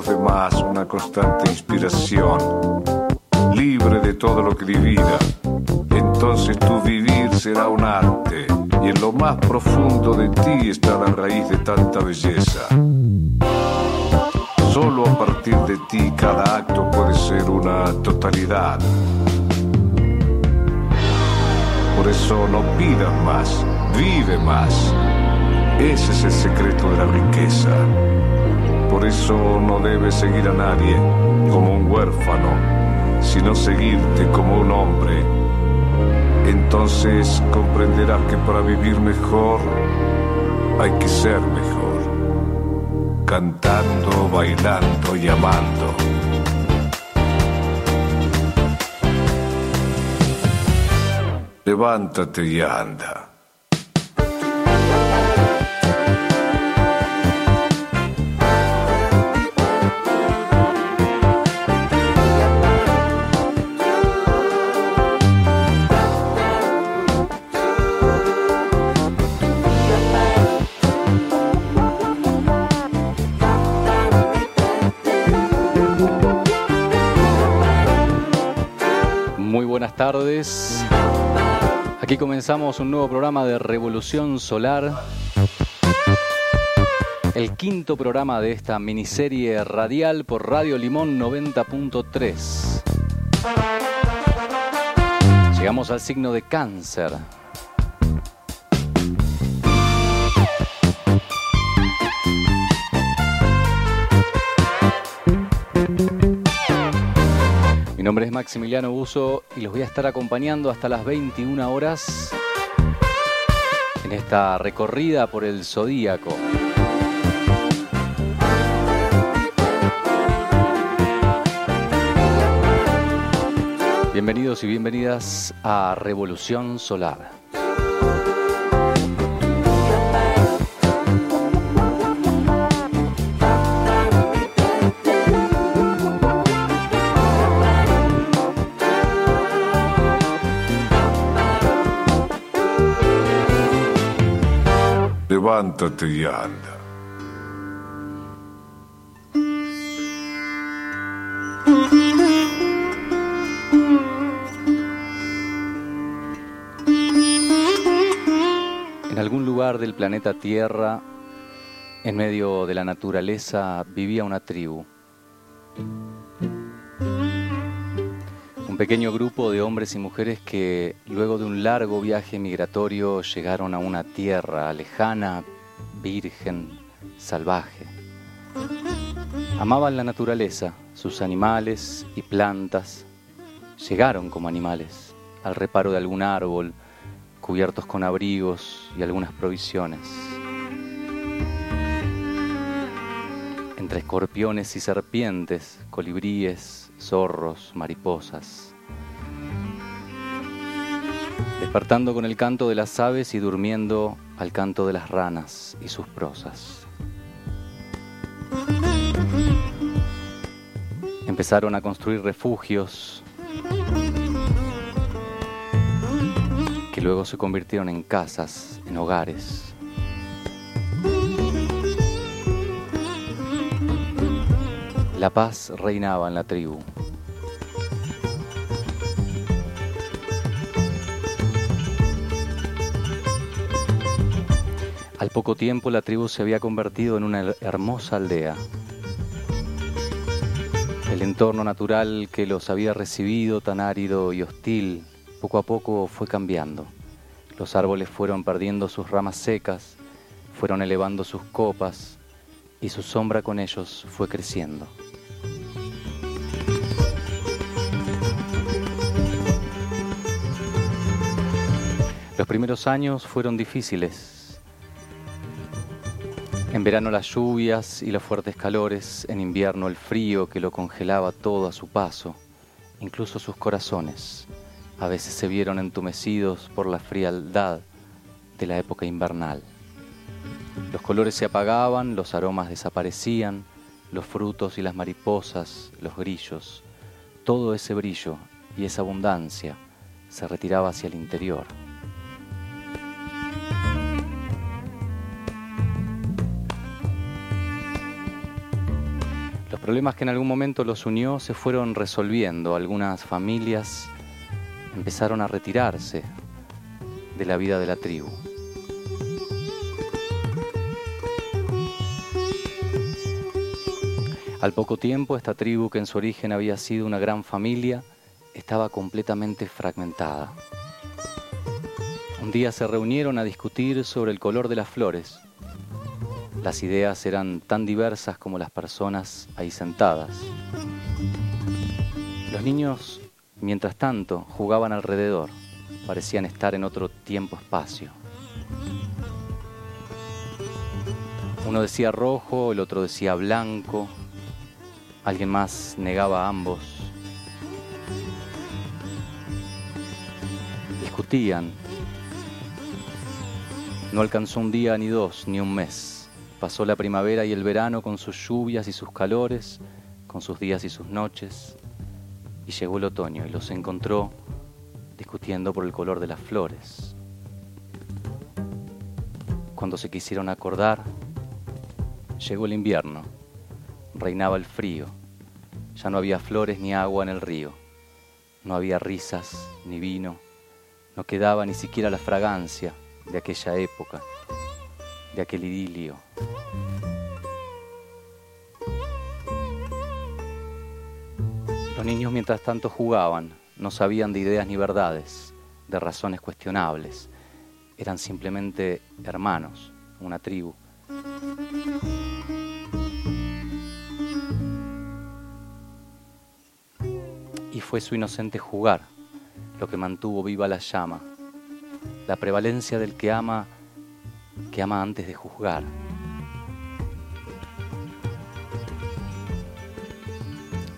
los demás una constante inspiración, libre de todo lo que divida. Entonces tu vivir será un arte y en lo más profundo de ti está la raíz de tanta belleza. Solo a partir de ti cada acto puede ser una totalidad. Por eso no pidas más, vive más. Ese es el secreto de la riqueza. Por eso no debes seguir a nadie como un huérfano, sino seguirte como un hombre. Entonces comprenderás que para vivir mejor hay que ser mejor. Cantando, bailando y amando. Levántate y anda. Comenzamos un nuevo programa de Revolución Solar. El quinto programa de esta miniserie radial por Radio Limón 90.3. Llegamos al signo de cáncer. Nombre es Maximiliano Buzo y los voy a estar acompañando hasta las 21 horas en esta recorrida por el Zodíaco. Bienvenidos y bienvenidas a Revolución Solar. En algún lugar del planeta Tierra, en medio de la naturaleza, vivía una tribu. Un pequeño grupo de hombres y mujeres que, luego de un largo viaje migratorio, llegaron a una tierra lejana, virgen, salvaje. Amaban la naturaleza, sus animales y plantas. Llegaron como animales al reparo de algún árbol, cubiertos con abrigos y algunas provisiones. Entre escorpiones y serpientes, colibríes, zorros, mariposas. Despertando con el canto de las aves y durmiendo al canto de las ranas y sus prosas. Empezaron a construir refugios que luego se convirtieron en casas, en hogares. La paz reinaba en la tribu. Poco tiempo la tribu se había convertido en una hermosa aldea. El entorno natural que los había recibido tan árido y hostil poco a poco fue cambiando. Los árboles fueron perdiendo sus ramas secas, fueron elevando sus copas y su sombra con ellos fue creciendo. Los primeros años fueron difíciles. En verano las lluvias y los fuertes calores, en invierno el frío que lo congelaba todo a su paso, incluso sus corazones. A veces se vieron entumecidos por la frialdad de la época invernal. Los colores se apagaban, los aromas desaparecían, los frutos y las mariposas, los grillos, todo ese brillo y esa abundancia se retiraba hacia el interior. Los problemas que en algún momento los unió se fueron resolviendo. Algunas familias empezaron a retirarse de la vida de la tribu. Al poco tiempo, esta tribu, que en su origen había sido una gran familia, estaba completamente fragmentada. Un día se reunieron a discutir sobre el color de las flores. Las ideas eran tan diversas como las personas ahí sentadas. Los niños, mientras tanto, jugaban alrededor. Parecían estar en otro tiempo-espacio. Uno decía rojo, el otro decía blanco, Alguien más negaba a ambos. Discutían. No alcanzó un día ni dos, ni un mes. Pasó la primavera y el verano con sus lluvias y sus calores, con sus días y sus noches. Y llegó el otoño y los encontró discutiendo por el color de las flores. Cuando se quisieron acordar, llegó el invierno reinaba el frío. Ya no había flores ni agua en el río. No había risas ni vino. No quedaba ni siquiera la fragancia de aquella época, de aquel idilio. Los niños mientras tanto jugaban, no sabían de ideas ni verdades, de razones cuestionables. Eran simplemente hermanos, una tribu. fue su inocente jugar lo que mantuvo viva la llama, la prevalencia del que ama, que ama antes de juzgar.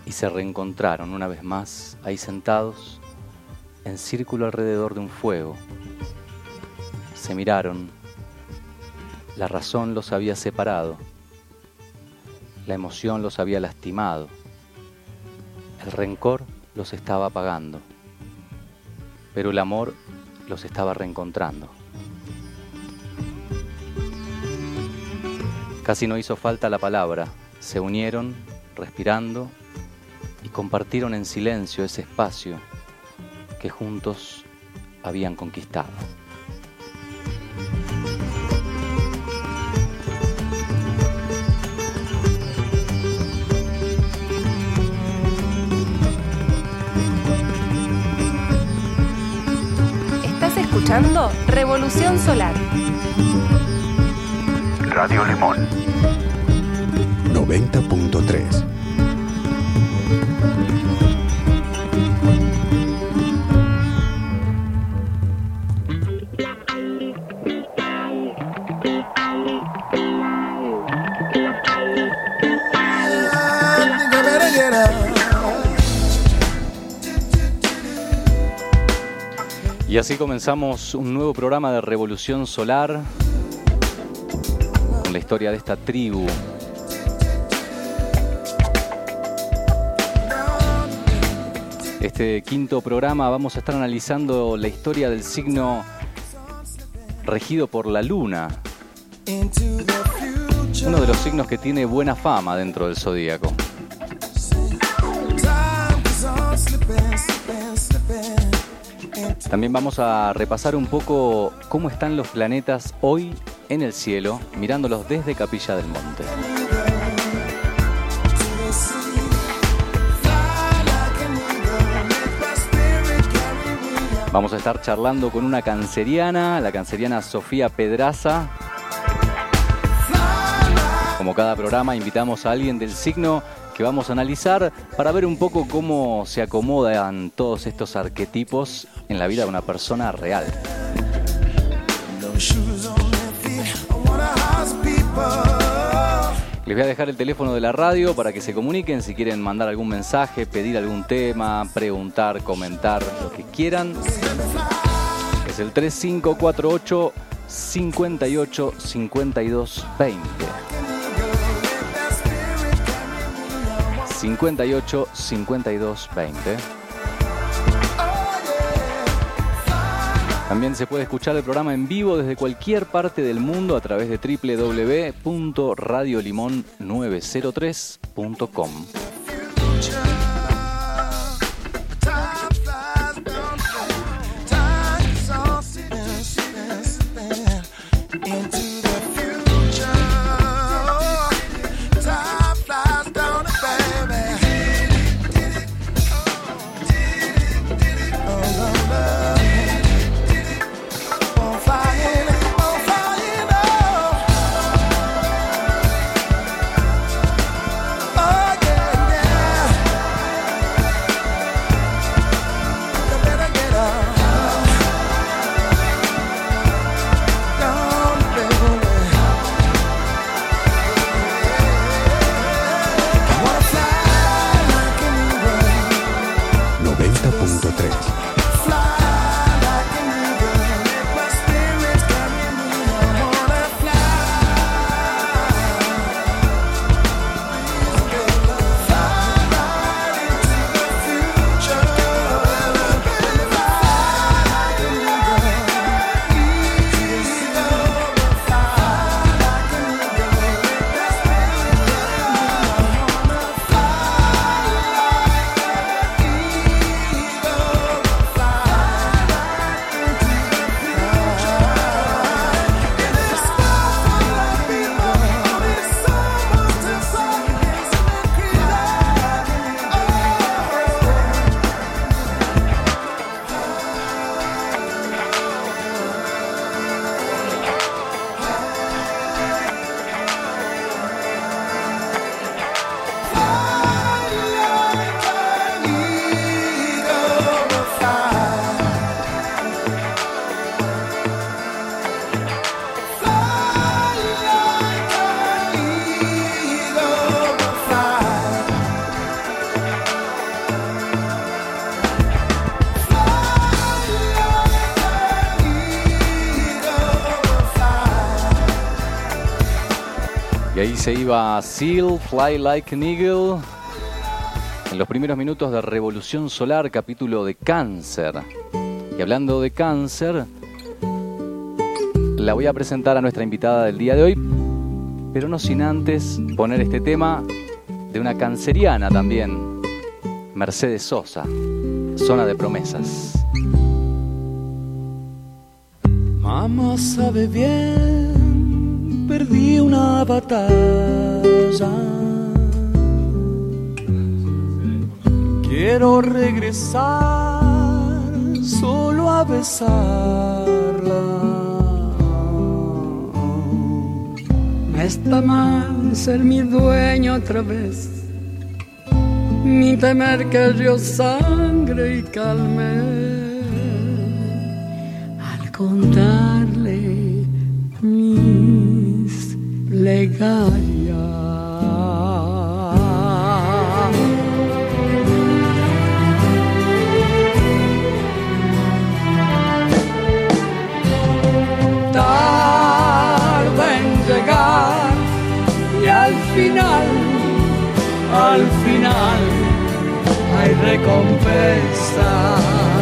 Y se reencontraron una vez más ahí sentados en círculo alrededor de un fuego. Se miraron, la razón los había separado, la emoción los había lastimado, el rencor los estaba apagando, pero el amor los estaba reencontrando. Casi no hizo falta la palabra, se unieron, respirando, y compartieron en silencio ese espacio que juntos habían conquistado. Revolución Solar. Radio Limón. 90.3 Y así comenzamos un nuevo programa de Revolución Solar la historia de esta tribu. Este quinto programa vamos a estar analizando la historia del signo regido por la luna. Uno de los signos que tiene buena fama dentro del zodíaco. También vamos a repasar un poco cómo están los planetas hoy en el cielo, mirándolos desde Capilla del Monte. Vamos a estar charlando con una canceriana, la canceriana Sofía Pedraza. Como cada programa, invitamos a alguien del signo que vamos a analizar para ver un poco cómo se acomodan todos estos arquetipos en la vida de una persona real. Les voy a dejar el teléfono de la radio para que se comuniquen si quieren mandar algún mensaje, pedir algún tema, preguntar, comentar, lo que quieran. Es el 3548 58 52 20. 58 52 20. También se puede escuchar el programa en vivo desde cualquier parte del mundo a través de www.radiolimon903.com. se iba Seal, Fly Like an Eagle. En los primeros minutos de Revolución Solar, capítulo de cáncer. Y hablando de cáncer, la voy a presentar a nuestra invitada del día de hoy, pero no sin antes poner este tema de una canceriana también, Mercedes Sosa, Zona de Promesas. Mamá sabe bien batalla. Quiero regresar solo a besarla. No está mal ser mi dueño otra vez, ni temer que río sangre y calme. Al contarle plegaria. Tarda en llegar y al final, al final hay recompensa.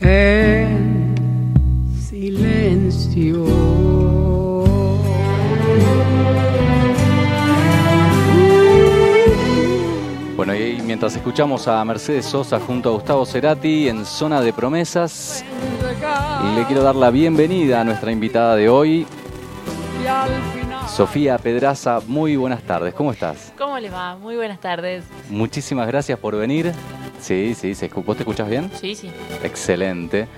en silencio. Bueno, y mientras escuchamos a Mercedes Sosa junto a Gustavo Cerati en Zona de Promesas, le quiero dar la bienvenida a nuestra invitada de hoy, Sofía Pedraza. Muy buenas tardes, ¿cómo estás? ¿Cómo le va? Muy buenas tardes. Muchísimas gracias por venir. Sí, sí, ¿se ¿vos te escuchás bien? Sí, sí. Excelente.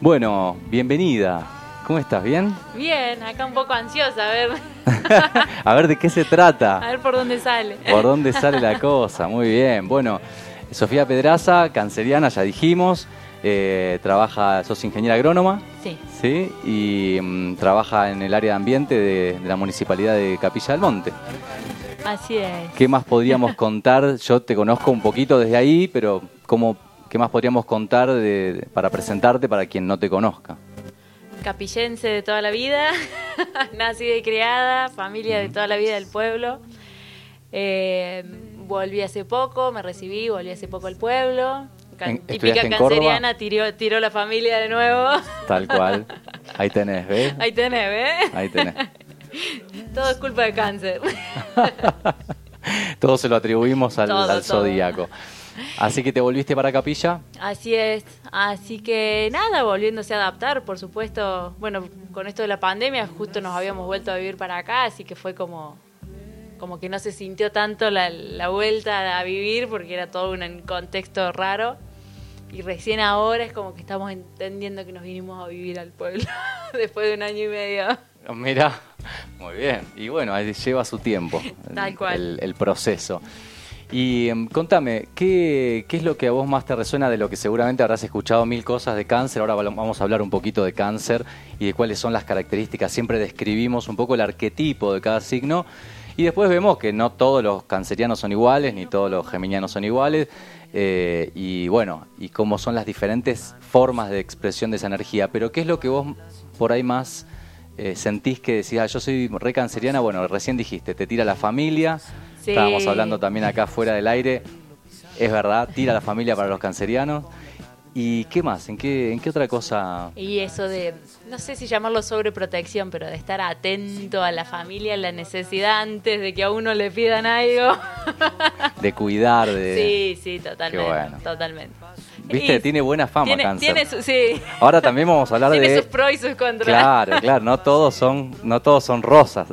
Bueno, bienvenida. ¿Cómo estás? ¿Bien? Bien, acá un poco ansiosa, a ver, A ver de qué se a trata. ver por dónde sale. ¿Por dónde sale la cosa? Muy bien. Bueno, Sofía Pedraza, canceriana, ya dijimos. eh, trabaja, sos ingeniera agrónoma, Sí, ¿sí? Y mm, trabaja en el área de ambiente de, de la municipalidad de Capilla del Monte. Así es. ¿Qué más podríamos contar? Yo te conozco un poquito desde ahí, pero ¿cómo, ¿qué más podríamos contar de- para presentarte para quien no te conozca? Capillense de toda la vida, nacida y criada, familia de toda la vida del pueblo. Eh, volví hace poco, me recibí, volví hace poco al pueblo. Can- típica canceriana, tiró, tiró la familia de nuevo. Tal cual. Ahí tenés, ¿ves? Ahí tenés, ¿ves? Ahí tenés. Todo es culpa de cáncer. Todo se lo atribuimos al, Todo, al zodíaco. Así que te volviste para Capilla. Así es, así que nada, volviéndose a adaptar, por supuesto, bueno, con esto de la pandemia justo nos habíamos vuelto a vivir para acá, así que fue como, como que no se sintió tanto la, la vuelta a vivir porque era todo un contexto raro y recién ahora es como que estamos entendiendo que nos vinimos a vivir al pueblo después de un año y medio. Mira, muy bien. Y bueno, ahí lleva su tiempo. Tal cual. El, el proceso. Y em, contame, ¿qué, ¿qué es lo que a vos más te resuena de lo que seguramente habrás escuchado mil cosas de cáncer? Ahora vamos a hablar un poquito de cáncer y de cuáles son las características. Siempre describimos un poco el arquetipo de cada signo y después vemos que no todos los cancerianos son iguales, ni todos los geminianos son iguales. eh, y bueno, y cómo son las diferentes formas de expresión de esa energía. Pero ¿qué es lo que vos por ahí más eh, sentís que decís, ah, yo soy re canceriana? Bueno, recién dijiste, te tira la familia. Sí. Estábamos hablando también acá fuera del aire. Es verdad, tira la familia para los cancerianos. ¿Y qué más? ¿En qué, en qué otra cosa? Y eso de, no sé si llamarlo sobreprotección, pero de estar atento a la familia, a la necesidad antes de que a uno le pidan algo. De cuidar, de... Sí, sí, totalmente. bueno. Totalmente. Viste, Y tiene buena fama tiene, cáncer. tiene su- sí. Ahora también vamos a hablar Tiene de... sus pros y sus contras. Claro, claro, no todos son, no todos son rosas.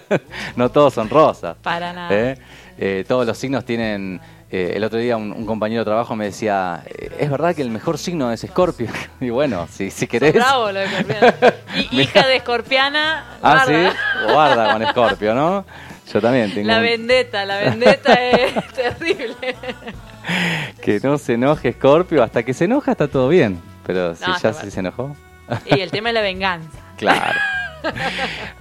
no todos son rosas. Para nada. ¿Eh? Eh, todos los signos tienen. Eh, el otro día un, un compañero de trabajo me decía, eh, es verdad que el mejor signo es Escorpio. y bueno, si, si querés. bravo lo de escorpiana. Hija de escorpiana, Ah, guarda. sí, guarda con Escorpio, ¿no? Yo también tengo La vendetta, la vendetta es terrible. que no se enoje Escorpio, hasta que se enoja está todo bien. Pero si No, ya mal. se enojó. Y el tema es la venganza. Claro.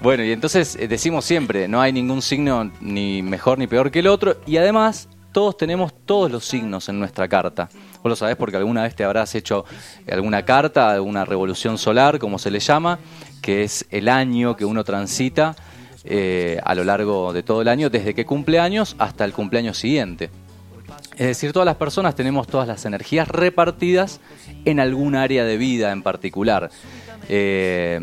Bueno, y entonces eh, decimos siempre, no hay ningún signo ni mejor ni peor que el otro, y además todos tenemos todos los signos en nuestra carta. Vos lo sabés porque alguna vez te habrás hecho alguna carta, alguna revolución solar, como se le llama, que es el año que uno transita eh, a lo largo de todo el año, desde que cumple años hasta el cumpleaños siguiente. Es decir, todas las personas tenemos todas las energías repartidas en algún área de vida en particular. Eh,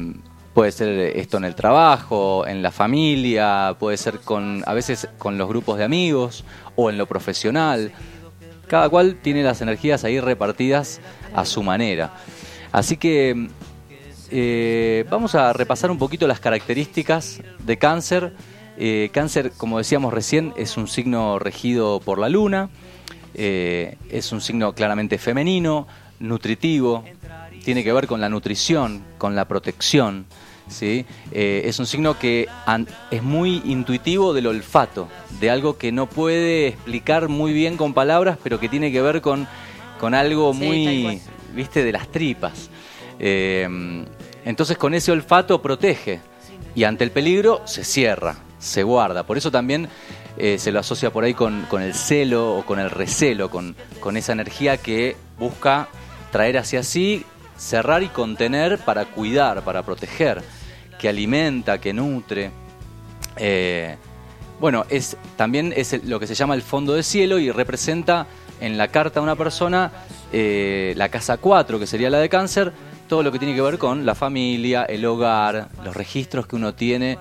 puede ser esto en el trabajo, en la familia, puede ser con a veces con los grupos de amigos o en lo profesional. Cada cual tiene las energías ahí repartidas a su manera. Así que eh, vamos a repasar un poquito las características de cáncer. Eh, cáncer, como decíamos recién, es un signo regido por la luna. Eh, es un signo claramente femenino, nutritivo, tiene que ver con la nutrición, con la protección. ¿Sí? Eh, es un signo que es muy intuitivo del olfato, de algo que no puede explicar muy bien con palabras, pero que tiene que ver con, con algo Sí, muy, viste, de las tripas. Eh, entonces con ese olfato protege y ante el peligro se cierra, se guarda. Por eso también eh, se lo asocia por ahí con, con el celo o con el recelo, con, con esa energía que busca traer hacia sí, cerrar y contener para cuidar, para proteger, que alimenta, que nutre. Eh, bueno, es, también es lo que se llama el fondo de cielo y representa en la carta de una persona eh, la casa 4, que sería la de cáncer, todo lo que tiene que ver con la familia, el hogar, los registros que uno tiene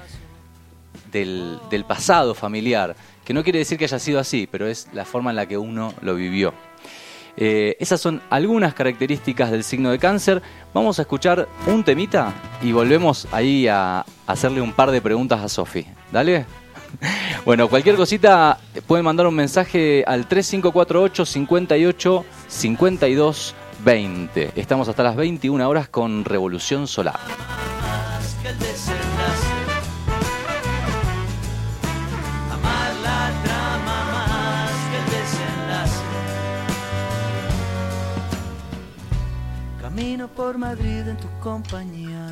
del, del pasado familiar, que no quiere decir que haya sido así, pero es la forma en la que uno lo vivió. Eh, esas son algunas características del signo de cáncer. Vamos a escuchar un temita y volvemos ahí a hacerle un par de preguntas a Sofi. Dale. Bueno, cualquier cosita pueden mandar un mensaje al 3548 58 52 20. Estamos hasta las 21 horas con Revolución Solar. por Madrid en tu compañía.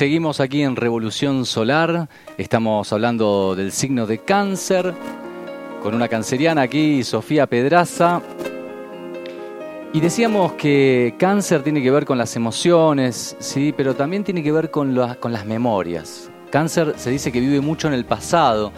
Seguimos aquí en Revolución Solar, estamos hablando del signo de cáncer, con una canceriana aquí, Sofía Pedraza. Y decíamos que cáncer tiene que ver con las emociones, sí, pero también tiene que ver con, con las memorias. Cáncer se dice que vive mucho en el pasado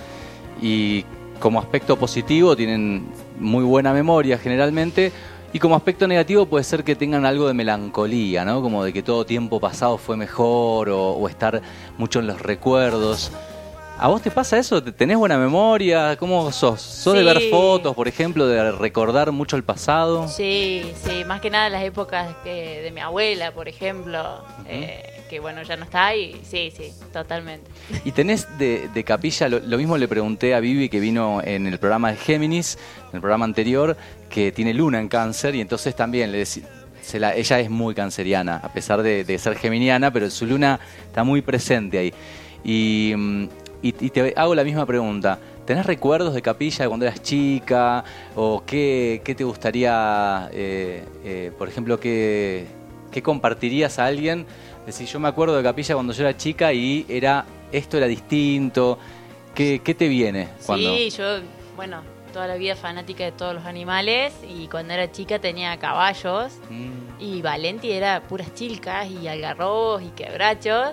y como aspecto positivo tienen muy buena memoria generalmente, y como aspecto negativo puede ser que tengan algo de melancolía, ¿no? Como de que todo tiempo pasado fue mejor o, o estar mucho en los recuerdos. ¿A vos te pasa eso? ¿Te- ¿Tenés buena memoria? ¿Cómo sos? ¿Sos de ver fotos, por ejemplo, de recordar mucho el pasado? Sí, sí, más que nada las épocas que, de mi abuela, por ejemplo, eh, que bueno, ya no está y sí, sí, totalmente. Y tenés de, de capilla, lo, lo mismo le pregunté a Vivi que vino en el programa de Géminis, en el programa anterior, que tiene luna en cáncer y entonces también le decí- se la- ella es muy canceriana, a pesar de, ser geminiana, pero su luna está muy presente ahí. Y, mm, y- te hago la misma pregunta. ¿Tenés recuerdos de capilla cuando eras chica? ¿O qué, te gustaría, eh, eh, por ejemplo, qué, qué compartirías a alguien? Decir, yo me acuerdo de capilla cuando yo era chica y era esto era distinto. ¿Qué, qué te viene? Cuando... Sí, yo, bueno, toda la vida fanática de todos los animales y cuando era chica tenía caballos Mm, y Valenti era puras chilcas y algarrobos y quebrachos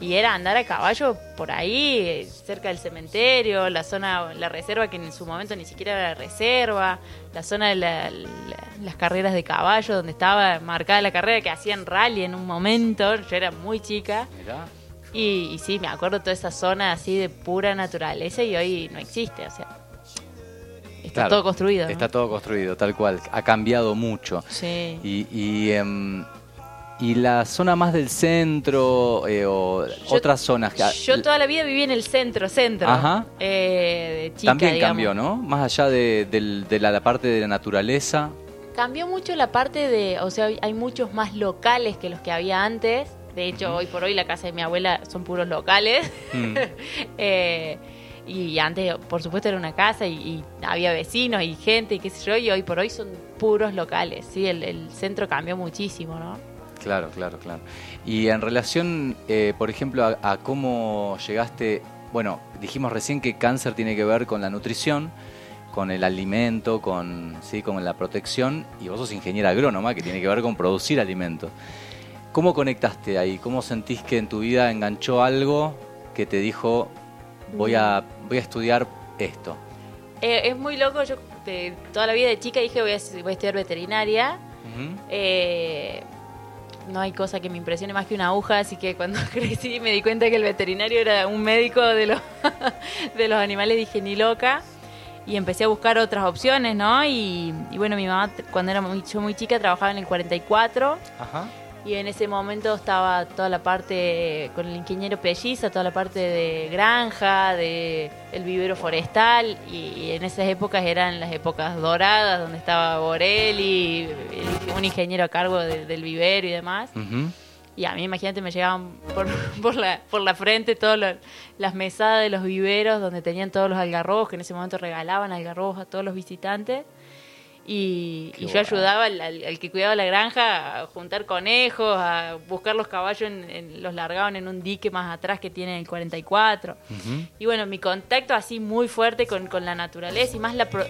y era andar a caballo por ahí, cerca del cementerio, la zona, la reserva que en su momento ni siquiera era reserva, la zona de la- la- las carreras de caballo donde estaba marcada la carrera que hacían rally en un momento, yo era muy chica mirá. y, y sí, me acuerdo toda esa zona así de pura naturaleza y hoy no existe, o sea, está Claro, todo construido. ¿no? Está todo construido, tal cual. Ha cambiado mucho. Sí. Y, y, em, y la zona más del centro eh, o otras zonas. que- Yo toda la vida viví en el centro, centro. Ajá. Eh, de chica, También digamos. cambió, ¿no? Más allá de, la, la parte de la naturaleza. Cambió mucho la parte de, o sea, hay- hay muchos más locales que los que había antes. De hecho, hoy por hoy la casa de mi abuela son puros locales. Mm. Eh, y antes, por supuesto, era una casa y, había vecinos y gente y qué sé yo. Y hoy por hoy son puros locales. Sí, el, centro cambió muchísimo, ¿no? Claro, claro, claro. Y en relación, eh, por ejemplo, a, a cómo llegaste, bueno, dijimos recién que cáncer tiene que ver con la nutrición, con el alimento, con, ¿sí? con la protección, y vos sos ingeniera agrónoma, que tiene que ver con producir alimentos. ¿Cómo conectaste ahí? ¿Cómo sentís que en tu vida enganchó algo que te dijo, voy a, voy a estudiar esto? Eh, es muy loco. Yo de toda la vida de chica dije voy a, voy a estudiar veterinaria. Eh, no hay cosa que me impresione más que una aguja, así que cuando crecí me di cuenta que el veterinario era un médico de los, de los animales, dije ni loca. Y empecé a buscar otras opciones, ¿no? Y, y bueno, mi mamá, cuando era muy, yo muy chica, trabajaba en el 44 Ajá. Y en ese momento estaba toda la parte con el ingeniero Pelliza, toda la parte de granja, de el vivero forestal y, en esas épocas eran las épocas doradas donde estaba Borelli, el- un ingeniero a cargo de- del vivero y demás. Y a mí, imagínate, me llegaban por, por, la, por la frente todas las mesadas de los viveros donde tenían todos los algarrobos, que en ese momento regalaban algarrobos a todos los visitantes. Y, yo ayudaba al, al- al que cuidaba la granja a juntar conejos, a buscar los caballos, en- en- los largaban en un dique más atrás que tiene el 44. Ujú. Y bueno, mi contacto así muy fuerte con, con la naturaleza y más la pro-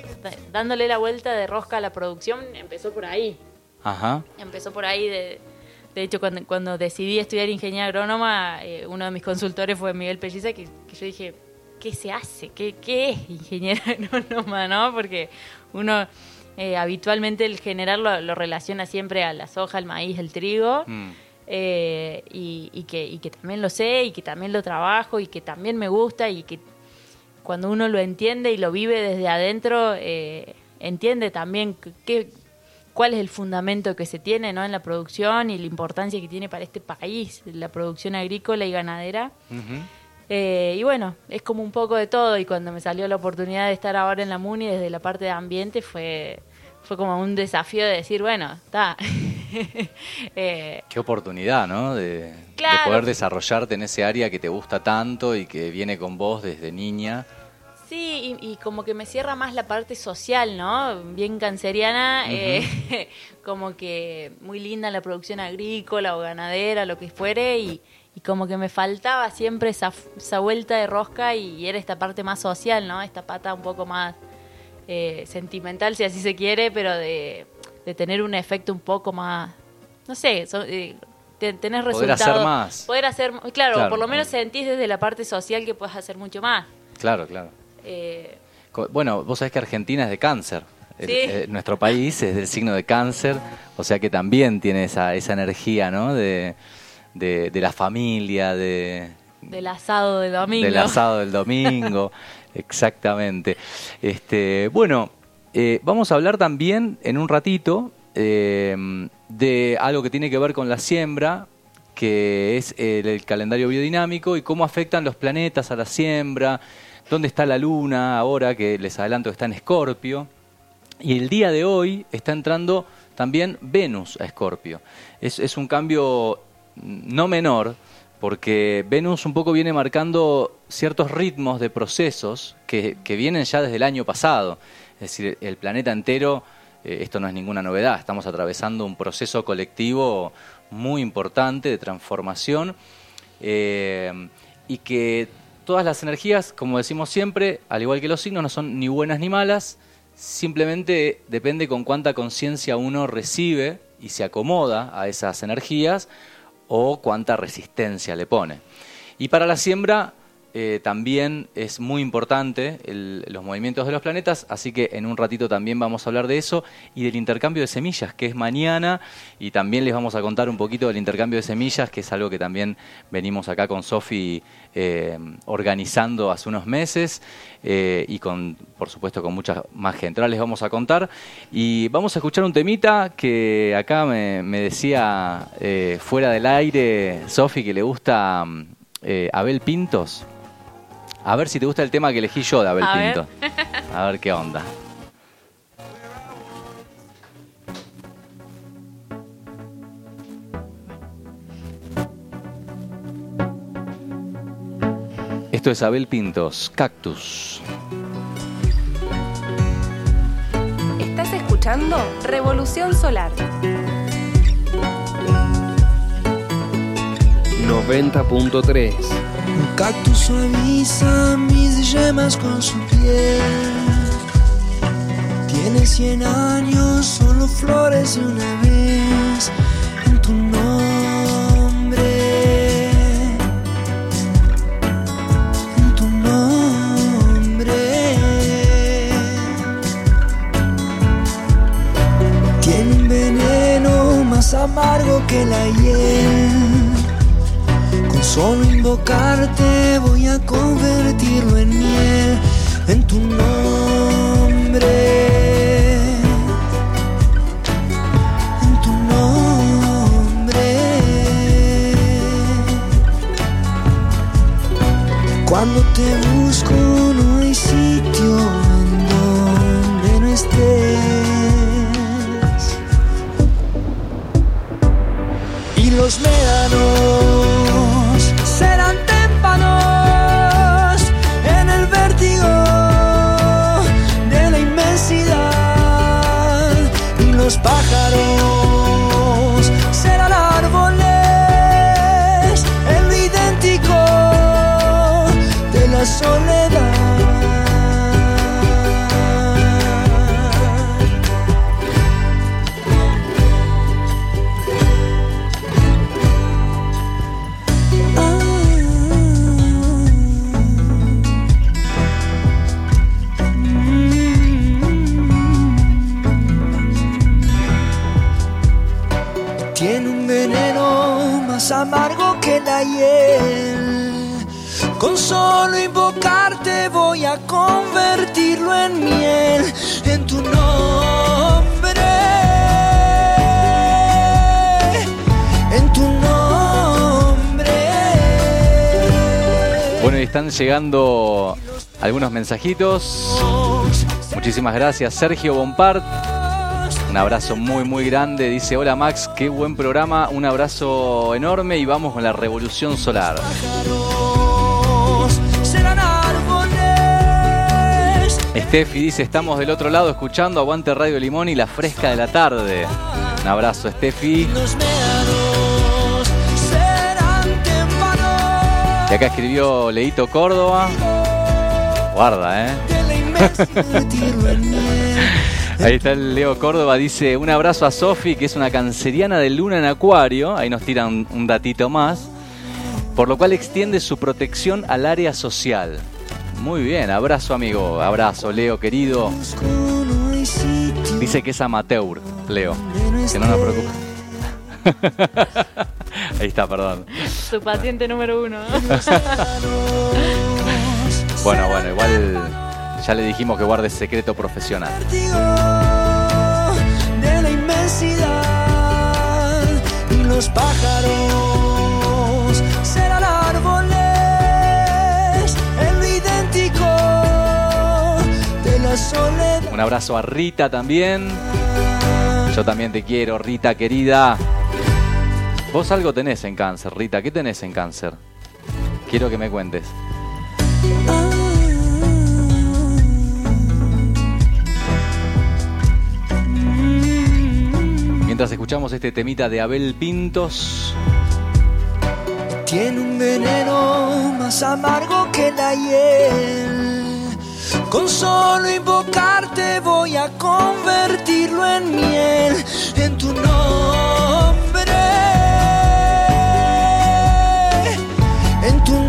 dándole la vuelta de rosca a la producción empezó por ahí. Ajá. Empezó por ahí de... De hecho, cuando, cuando decidí estudiar ingeniería agrónoma, eh, uno de mis consultores fue Miguel Pelliza, que, que yo dije, ¿qué se hace? ¿Qué, qué es ingeniero agrónoma? ¿no? Porque uno eh, habitualmente el general lo, lo relaciona siempre a la soja, el maíz, el trigo, Mm. eh, y, y que, y que también lo sé, y que también lo trabajo, y que también me gusta, y que cuando uno lo entiende y lo vive desde adentro, eh, entiende también qué, cuál es el fundamento que se tiene ¿no? en la producción y la importancia que tiene para este país, la producción agrícola y ganadera. Eh, y bueno, es como un poco de todo y cuando me salió la oportunidad de estar ahora en la MUNI desde la parte de ambiente fue, fue como un desafío de decir, bueno, está. Eh, Qué oportunidad, ¿no? De, poder desarrollarte en ese área que te gusta tanto y que viene con vos desde niña. Sí, y, y como que me cierra más la parte social, ¿no? Bien canceriana, eh, como que muy linda la producción agrícola o ganadera, lo que fuere, y, y como que me faltaba siempre esa, esa vuelta de rosca y era esta parte más social, ¿no? Esta pata un poco más eh, sentimental, si así se quiere, pero de, de tener un efecto un poco más, no sé, so- eh, te- tenés Poder resultados. hacer más. Poder hacer, claro, Claro. por lo menos sentís desde la parte social que puedes hacer mucho más. Claro, claro. Eh, Bueno, vos sabés que Argentina es de cáncer. El- Sí. eh, nuestro país es del signo de cáncer, o sea que también tiene esa, esa energía, ¿no? De, de, de la familia, de, del asado del domingo. del asado del domingo. Exactamente. Este, bueno, eh, vamos a hablar también en un ratito eh, de algo que tiene que ver con la siembra, que es el, calendario biodinámico y cómo afectan los planetas a la siembra, dónde está la luna ahora, que les adelanto está en Escorpio. Y el día de hoy está entrando también Venus a Escorpio. Es, es un cambio no menor, porque Venus un poco viene marcando ciertos ritmos de procesos que, vienen ya desde el año pasado. Es decir, el planeta entero, eh, esto no es ninguna novedad, estamos atravesando un proceso colectivo muy importante de transformación eh, y que todas las energías, como decimos siempre, al igual que los signos, no son ni buenas ni malas, simplemente depende con cuánta conciencia uno recibe y se acomoda a esas energías o cuánta resistencia le pone. Y para la siembra eh, también es muy importante los movimientos de los planetas, así que en un ratito también vamos a hablar de eso y del intercambio de semillas, que es mañana, y también les vamos a contar un poquito del intercambio de semillas, que es algo que también venimos acá con Sofi eh, organizando hace unos meses eh, y con, por supuesto, con mucha más gente. Ahora les vamos a contar y vamos a escuchar un temita que acá me, me decía eh, fuera del aire Sofi que le gusta mm, eh, Abel Pintos. A ver si te gusta el tema que elegí yo de Abel A ver. Pintos. A ver qué onda. Esto es Abel Pintos, Cactus. Estás escuchando Revolución Solar. 90.3 Un cactus suaviza mis yemas con su piel. Tiene cien años, solo florece una vez amargo que la hiel. Con solo invocarte voy a convertirlo en miel en tu nombre. En tu nombre. Cuando te busco no hay sitio en donde no estés. Los médanos que. Con solo invocarte voy a convertirlo en miel en tu nombre. En tu nombre. Bueno, y están llegando algunos mensajitos. Muchísimas gracias, Sergio Bompard. Un abrazo muy, muy grande. Dice: Hola Max, qué buen programa. Un abrazo enorme y vamos con la revolución solar. Steffi dice: Estamos del otro lado escuchando Aguante Radio Limón y la fresca de la tarde. Un abrazo, Steffi. Y acá escribió Leito Córdoba. Guarda, ¿eh? Ahí está el Leo Córdoba, dice un abrazo a Sofi, que es una canceriana de luna en acuario, ahí nos tira un, un datito más, por lo cual extiende su protección al área social. Muy bien, abrazo amigo, abrazo Leo querido. Dice que es amateur, Leo, que no nos preocupe. Ahí está, perdón. Su paciente número uno. Bueno, bueno, igual ya le dijimos que guarde secreto profesional. de la inmensidad y los pájaros serán árboles en lo idéntico de la soledad. Un abrazo a Rita también. Yo también te quiero, Rita querida. Vos algo tenés en cáncer, Rita. ¿Qué tenés en cáncer? Quiero que me cuentes. Mientras escuchamos este temita de Abel Pintos, Tiene un veneno más amargo que la hiel. Con solo invocarte voy a convertirlo en miel. En tu nombre. En tu nombre.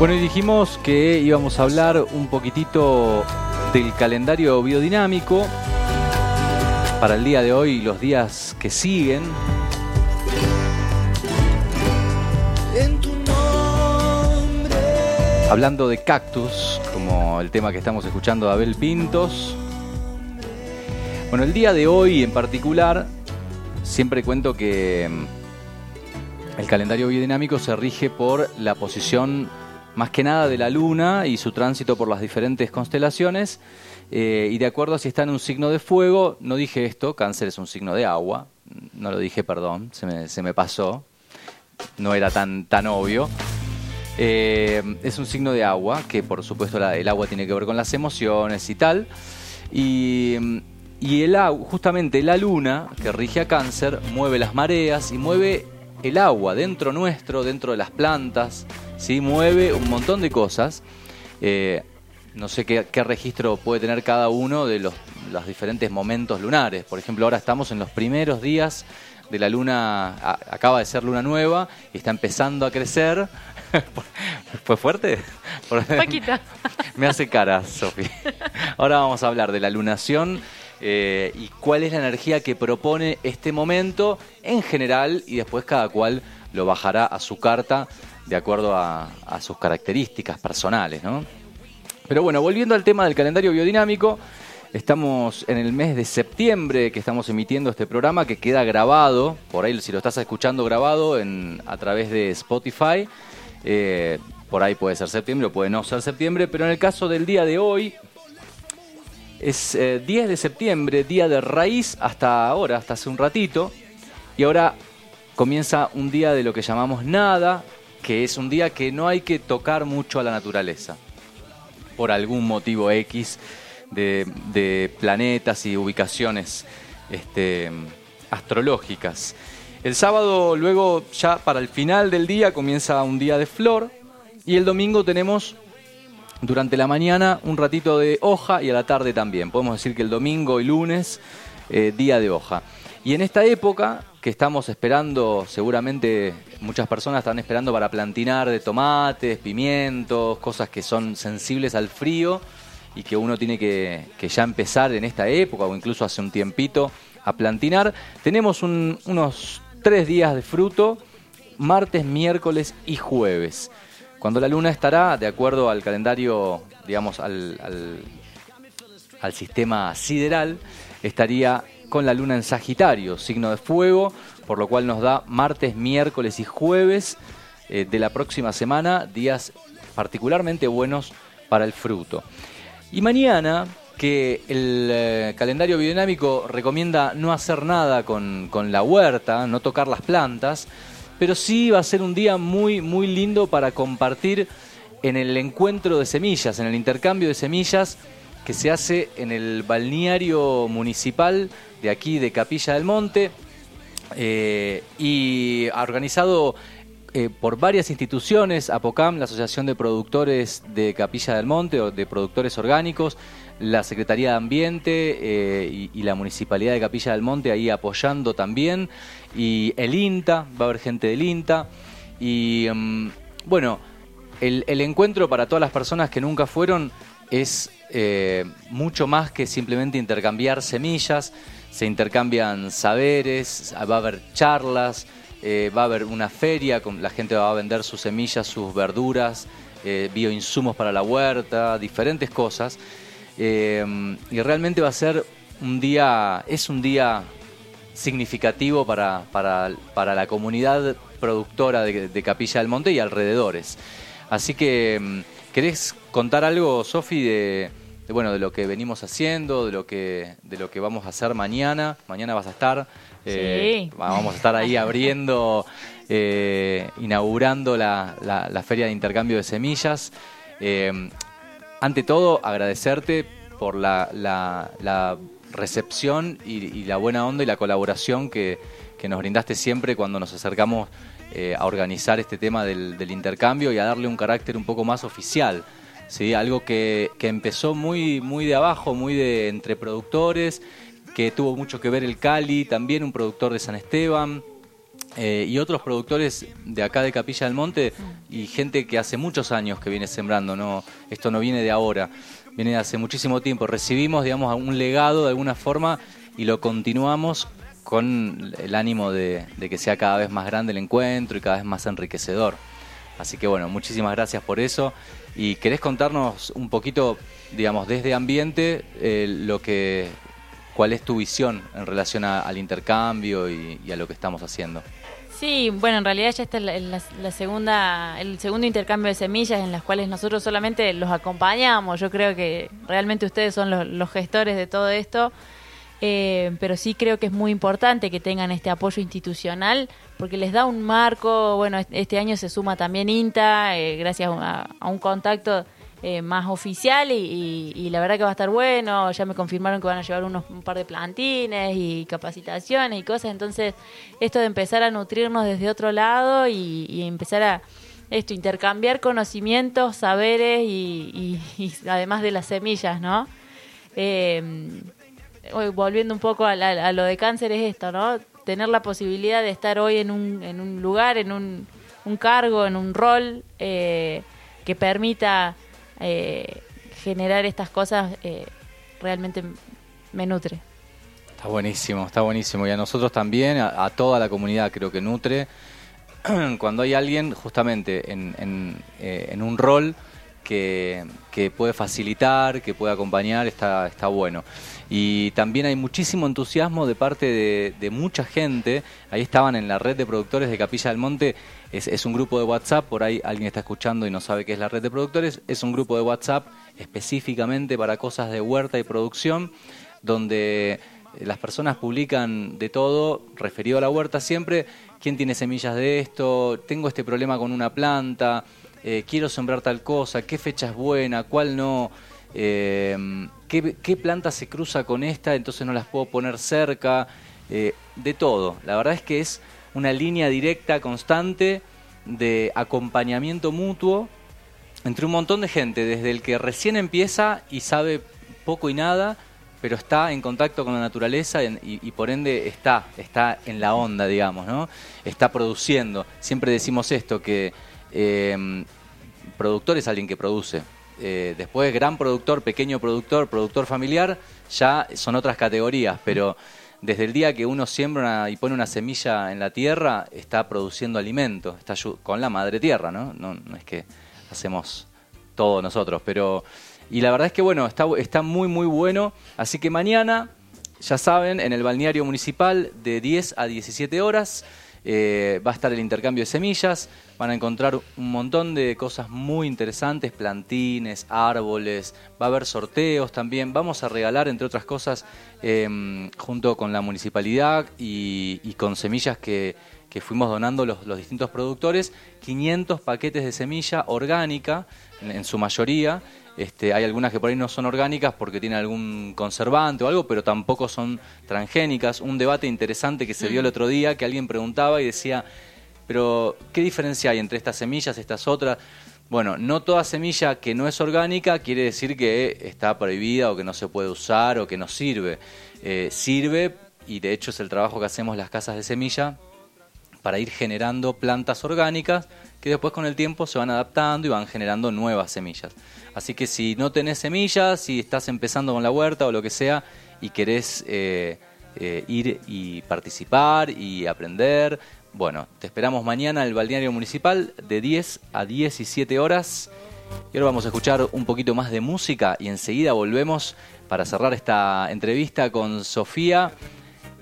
Bueno, y dijimos que íbamos a hablar un poquitito del calendario biodinámico para el día de hoy y los días que siguen. En tu nombre. Hablando de cactus, como el tema que estamos escuchando de Abel Pintos. Bueno, el día de hoy en particular, siempre cuento que mm, el calendario biodinámico se rige por la posición más que nada de la luna y su tránsito por las diferentes constelaciones. eh, y de acuerdo a si está en un signo de fuego, no dije esto, cáncer es un signo de agua, no lo dije, perdón, se me, se me pasó, no era tan, tan obvio. Eh, es un signo de agua, que por supuesto el agua tiene que ver con las emociones y tal. Y, y el justamente la luna, que rige a cáncer, mueve las mareas y mueve el agua dentro nuestro, dentro de las plantas, ¿sí? mueve un montón de cosas. Eh, no sé qué, qué registro puede tener cada uno de los, los diferentes momentos lunares. Por ejemplo, ahora estamos en los primeros días de la luna, a- acaba de ser luna nueva y está empezando a crecer. ¿Fue fuerte? Paquita. Me hace cara, Sofi. Ahora vamos a hablar de la lunación eh, y cuál es la energía que propone este momento en general y después cada cual lo bajará a su carta de acuerdo a, sus características personales, ¿no? Pero bueno, volviendo al tema del calendario biodinámico, estamos en el mes de septiembre que estamos emitiendo este programa que queda grabado, por ahí si lo estás escuchando grabado a través de Spotify, eh, por ahí puede ser septiembre o puede no ser septiembre, pero en el caso del día de hoy es eh, 10 de septiembre, día de raíz hasta ahora, hasta hace un ratito, y ahora comienza un día de lo que llamamos nada, que es un día que no hay que tocar mucho a la naturaleza por algún motivo X de, planetas y ubicaciones este, astrológicas. El sábado, luego, ya para el final del día, comienza un día de flor. Y el domingo tenemos durante la mañana un ratito de hoja y a la tarde también. Podemos decir que el domingo y lunes, eh, día de hoja. Y en esta época que estamos esperando, seguramente muchas personas están esperando para plantinar de tomates, pimientos, cosas que son sensibles al frío y que uno tiene que, ya empezar en esta época o incluso hace un tiempito a plantinar. Tenemos un- unos tres días de fruto, martes, miércoles y jueves. Cuando la luna estará, de acuerdo al calendario, digamos, al- al sistema sideral, estaría con la luna en Sagitario, signo de fuego, por lo cual nos da martes, miércoles y jueves eh, de la próxima semana, días particularmente buenos para el fruto. Y mañana, que el eh, calendario biodinámico recomienda no hacer nada con, con la huerta, no tocar las plantas, pero sí va a ser un día muy, muy lindo para compartir en el encuentro de semillas, en el intercambio de semillas que se hace en el balneario municipal de aquí de Capilla del Monte eh, y ha organizado eh, por varias instituciones, APOCAM, la Asociación de Productores de Capilla del Monte o de Productores Orgánicos, la Secretaría de Ambiente eh, y, la Municipalidad de Capilla del Monte ahí apoyando también, y el INTA, va a haber gente del INTA, y mm, bueno, el, encuentro para todas las personas que nunca fueron es mucho más que simplemente intercambiar semillas, se intercambian saberes, va a haber charlas, eh, va a haber una feria, con, la gente va a vender sus semillas, sus verduras, bioinsumos para la huerta, diferentes cosas. Eh, y realmente va a ser un día, es un día significativo para, para, la comunidad productora de, Capilla del Monte y alrededores. Así que, mm, ¿querés contar algo, Sofi, de, bueno, de lo que venimos haciendo, de lo que, de lo que vamos a hacer mañana? Mañana vas a estar. Eh, vamos a estar ahí abriendo, eh, inaugurando la, la, feria de intercambio de semillas ante todo, agradecerte por la, recepción y, la buena onda y la colaboración que, nos brindaste siempre cuando nos acercamos eh, a organizar este tema del, intercambio y a darle un carácter un poco más oficial. ¿Sí? Algo que, empezó muy, muy de abajo, muy de entre productores, que tuvo mucho que ver el Cali, también un productor de San Esteban, eh, y otros productores de acá de Capilla del Monte y gente que hace muchos años que viene sembrando, no, esto no viene de ahora, viene de hace muchísimo tiempo. Recibimos, digamos, un legado de alguna forma y lo continuamos con el ánimo de, que sea cada vez más grande el encuentro y cada vez más enriquecedor. Así que bueno, muchísimas gracias por eso. ¿Y querés contarnos un poquito, digamos, desde ambiente, eh, lo que, cuál es tu visión en relación al intercambio y a lo que estamos haciendo? Sí, bueno, en realidad ya está la, segunda, el segundo intercambio de semillas en las cuales nosotros solamente los acompañamos. Yo creo que realmente ustedes son los, gestores de todo esto, eh, pero sí creo que es muy importante que tengan este apoyo institucional porque les da un marco. Bueno, este año se suma también INTA, eh, gracias a un contacto eh, más oficial y, la verdad que va a estar bueno. Ya me confirmaron que van a llevar unos, un par de plantines y capacitaciones y cosas. Entonces, esto de empezar a nutrirnos desde otro lado y, empezar a esto intercambiar conocimientos, saberes y, además de las semillas, ¿no? Eh, volviendo un poco a, lo de cáncer es esto, ¿no? Tener la posibilidad de estar hoy en un, en un lugar, en un, cargo, en un rol eh, que permita eh, generar estas cosas eh, realmente me nutre. Está buenísimo, está buenísimo. Y a nosotros también, a, toda la comunidad creo que nutre. Cuando hay alguien justamente en, un rol que, puede facilitar, que puede acompañar, está bueno. Y también hay muchísimo entusiasmo de parte de, mucha gente. Ahí estaban en la red de productores de Capilla del Monte. Es, un grupo de WhatsApp, por ahí alguien está escuchando y no sabe qué es la red de productores, es un grupo de WhatsApp específicamente para cosas de huerta y producción, donde las personas publican de todo referido a la huerta siempre, quién tiene semillas de esto, tengo este problema con una planta, eh, quiero sembrar tal cosa, qué fecha es buena, cuál no, eh, qué, planta se cruza con esta, entonces no las puedo poner cerca, eh, de todo. La verdad es que es una línea directa, constante, de acompañamiento mutuo entre un montón de gente, desde el que recién empieza y sabe poco y nada, pero está en contacto con la naturaleza y, por ende está, está en la onda, digamos, ¿no? Está produciendo. Siempre decimos esto, que em, productor es alguien que produce. Eh, después, gran productor, pequeño productor, productor familiar, ya son otras categorías, pero desde el día que uno siembra y pone una semilla en la tierra, está produciendo alimento, está con la madre tierra, ¿no? No, es que hacemos todo nosotros, pero Y la verdad es que bueno, está, está muy muy bueno. Así que mañana, ya saben, en el balneario municipal de 10 a 17 horas eh, va a estar el intercambio de semillas. Van a encontrar un montón de cosas muy interesantes, plantines, árboles, va a haber sorteos también. Vamos a regalar, entre otras cosas, em, junto con la municipalidad y, con semillas que, fuimos donando los, distintos productores, 500 paquetes de semilla orgánica, en su mayoría. Este, hay algunas que por ahí no son orgánicas porque tienen algún conservante o algo, pero tampoco son transgénicas. Un debate interesante que se dio el otro día, que alguien preguntaba y decía, pero ¿qué diferencia hay entre estas semillas, estas otras? Bueno, no toda semilla que no es orgánica quiere decir que está prohibida o que no se puede usar o que no sirve. Eh, sirve, y de hecho es el trabajo que hacemos las casas de semilla, para ir generando plantas orgánicas que después con el tiempo se van adaptando y van generando nuevas semillas. Así que si no tenés semillas, si estás empezando con la huerta o lo que sea y querés eh, eh, ir y participar y aprender, bueno, te esperamos mañana en el balneario municipal de 10 a 17 horas. Y ahora vamos a escuchar un poquito más de música y enseguida volvemos para cerrar esta entrevista con Sofía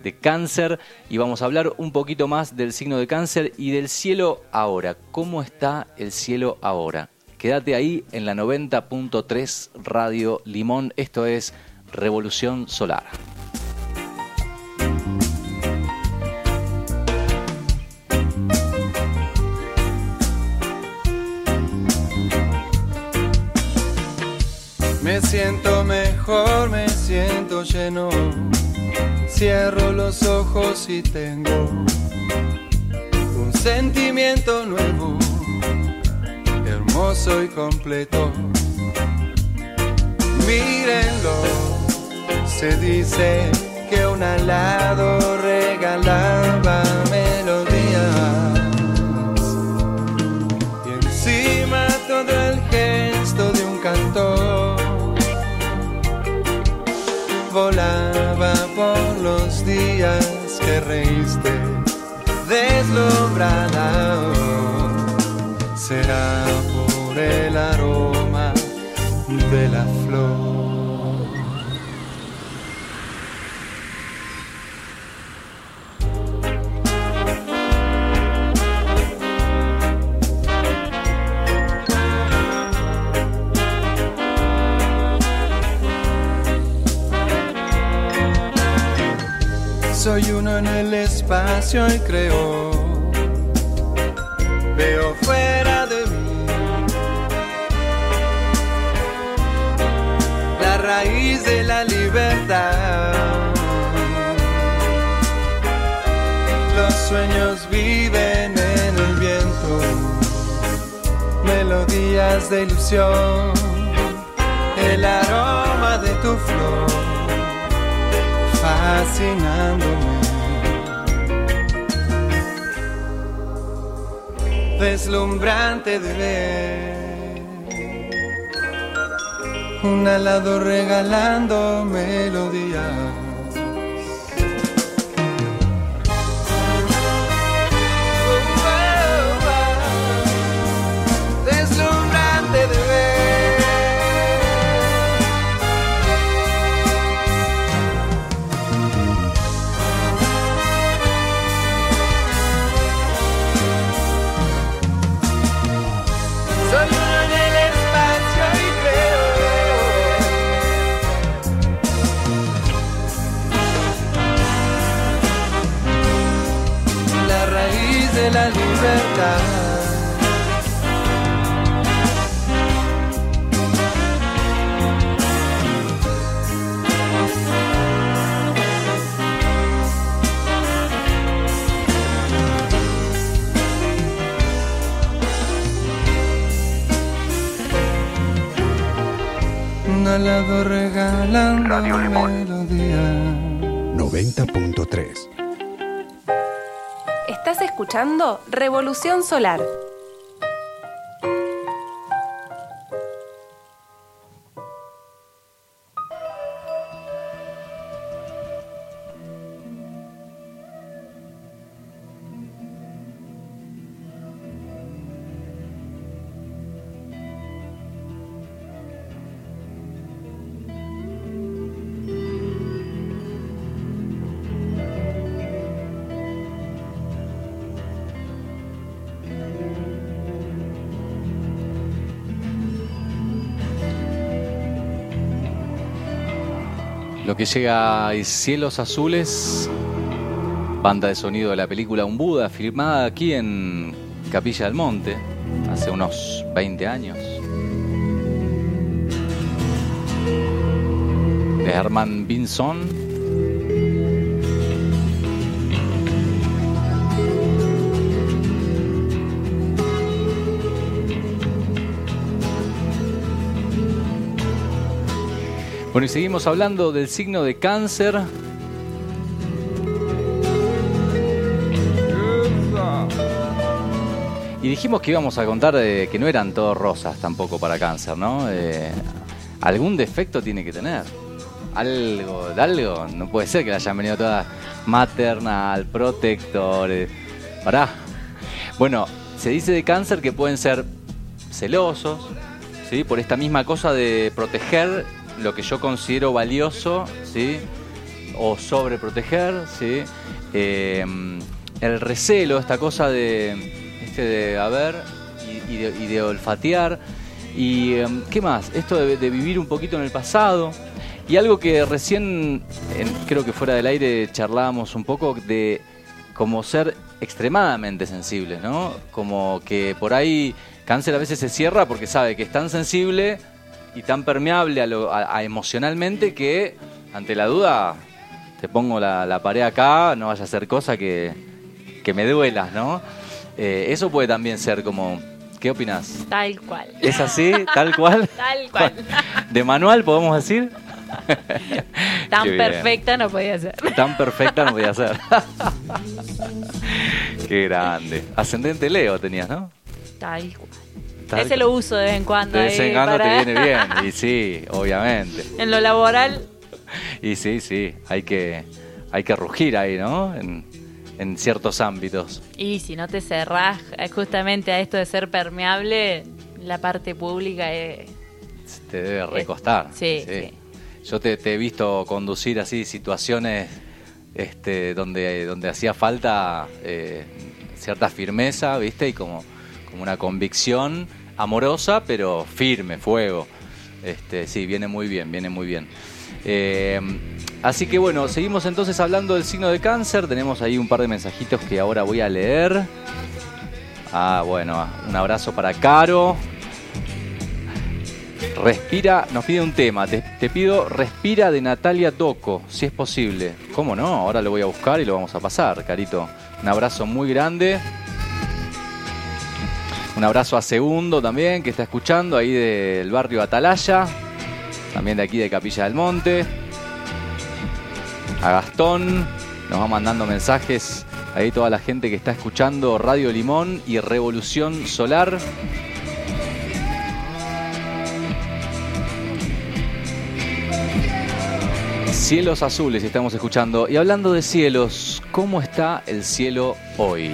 de cáncer y vamos a hablar un poquito más del signo de cáncer y del cielo ahora. ¿Cómo está el cielo ahora? Quédate ahí en la 90.3 Radio Limón. Esto es Revolución Solar. Me siento mejor, me siento lleno. Cierro los ojos y tengo un sentimiento nuevo, hermoso y completo. Mírenlo, se dice que un alado regalaba reíste deslumbrada. Será por el aroma de la flor. Soy uno en el espacio y creo, veo fuera de mí la raíz de la libertad. Los sueños viven en el viento, melodías de ilusión, el aroma de tu flor fascinándome. Deslumbrante de ver un alado regalando melodías. Revolución Solar. Que llega es Cielos Azules, banda de sonido de la película Un Buda, filmada aquí en Capilla del Monte, hace unos 20 años. De Herman Binson. Bueno, y seguimos hablando del signo de cáncer. Y dijimos que íbamos a contar que no eran todos rosas tampoco para cáncer, ¿no? Eh, algún defecto tiene que tener. Algo, de algo. No puede ser que le hayan venido todas maternal, protector. eh, Pará. Bueno, se dice de cáncer que pueden ser celosos, ¿sí? Por esta misma cosa de proteger lo que yo considero valioso, ¿sí? O sobreproteger, ¿sí? Eh, el recelo, esta cosa de, este de a y, de, y de olfatear. Y em, qué más, esto de, de vivir un poquito en el pasado. Y algo que recién, en- creo que fuera del aire, charlábamos un poco de como ser extremadamente sensibles, ¿no? Como que por ahí cáncer a veces se cierra porque sabe que es tan sensible y tan permeable a, lo, a- a emocionalmente que ante la duda te pongo la, la pared acá, no vaya a ser cosa que, que me duelas, ¿no? Eh, eso puede también ser como, ¿qué opinas? Tal cual. ¿Es así, tal cual? Tal cual. ¿De manual podemos decir? Tan perfecta no podía ser. Tan perfecta no podía ser. Qué grande. Ascendente Leo tenías, ¿no? Tal cual. Tal Ese lo uso de vez en cuando. De vez en cuando para- te viene bien. Y sí, obviamente. En lo laboral, Y sí, sí, hay que, hay que rugir ahí, ¿no? En, en ciertos ámbitos. y si no te cerrás eh, justamente a esto de ser permeable, la parte pública es... Te debe recostar. sí, sí. Yo te, te he visto conducir así situaciones este, donde, donde hacía falta eh, cierta firmeza, ¿viste? Y como, como una convicción amorosa, pero firme, fuego. Este, sí, viene muy bien, viene muy bien. Eh, así que bueno, seguimos entonces hablando del signo de cáncer. Tenemos ahí un par de mensajitos que ahora voy a leer. Ah, bueno, un abrazo para Caro. Respira, nos pide un tema. Te, te pido Respira de Natalia Toco, si es posible. ¿Cómo no? Ahora lo voy a buscar y lo vamos a pasar, Carito. Un abrazo muy grande. Un abrazo a Segundo también, que está escuchando ahí del barrio Atalaya. También de aquí de Capilla del Monte. A Gastón. Nos va mandando mensajes. Ahí toda la gente que está escuchando Radio Limón y Revolución Solar. Cielos azules estamos escuchando. Y hablando de cielos, ¿cómo está el cielo hoy?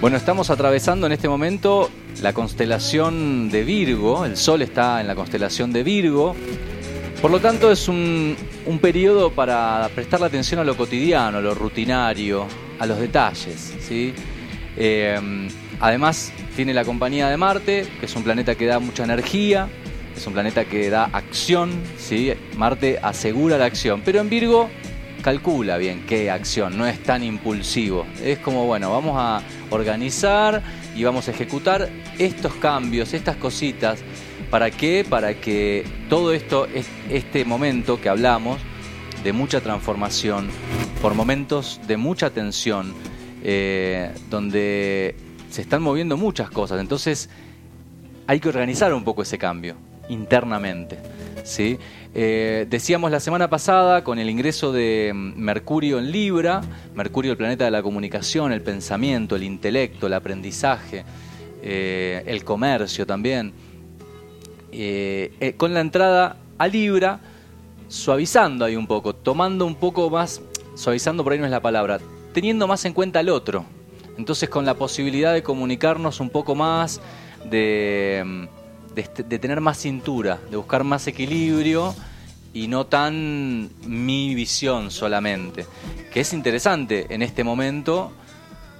Bueno, estamos atravesando en este momento la constelación de Virgo. El Sol está en la constelación de Virgo. Por lo tanto, es un, un periodo para prestar la atención a lo cotidiano, a lo rutinario, a los detalles. ¿sí? Eh, además, tiene la compañía de Marte, que es un planeta que da mucha energía, es un planeta que da acción. ¿sí? Marte asegura la acción, pero en Virgo calcula bien qué acción, no es tan impulsivo. Es como, bueno, vamos a organizar y vamos a ejecutar estos cambios, estas cositas. ¿Para qué? Para que todo esto, es- este momento que hablamos, de mucha transformación, por momentos de mucha tensión, eh, donde se están moviendo muchas cosas. Entonces, hay que organizar un poco ese cambio internamente. ¿sí? Eh, decíamos la semana pasada con el ingreso de mm, Mercurio en Libra, Mercurio el planeta de la comunicación, el pensamiento, el intelecto, el aprendizaje, eh, el comercio también, eh, con la entrada a Libra, suavizando ahí un poco, tomando un poco más, suavizando por ahí no es la palabra, teniendo más en cuenta al otro. Entonces con la posibilidad de comunicarnos un poco más, de, mm, de, tener más cintura, de buscar más equilibrio y no tan mi visión solamente. Que es interesante en este momento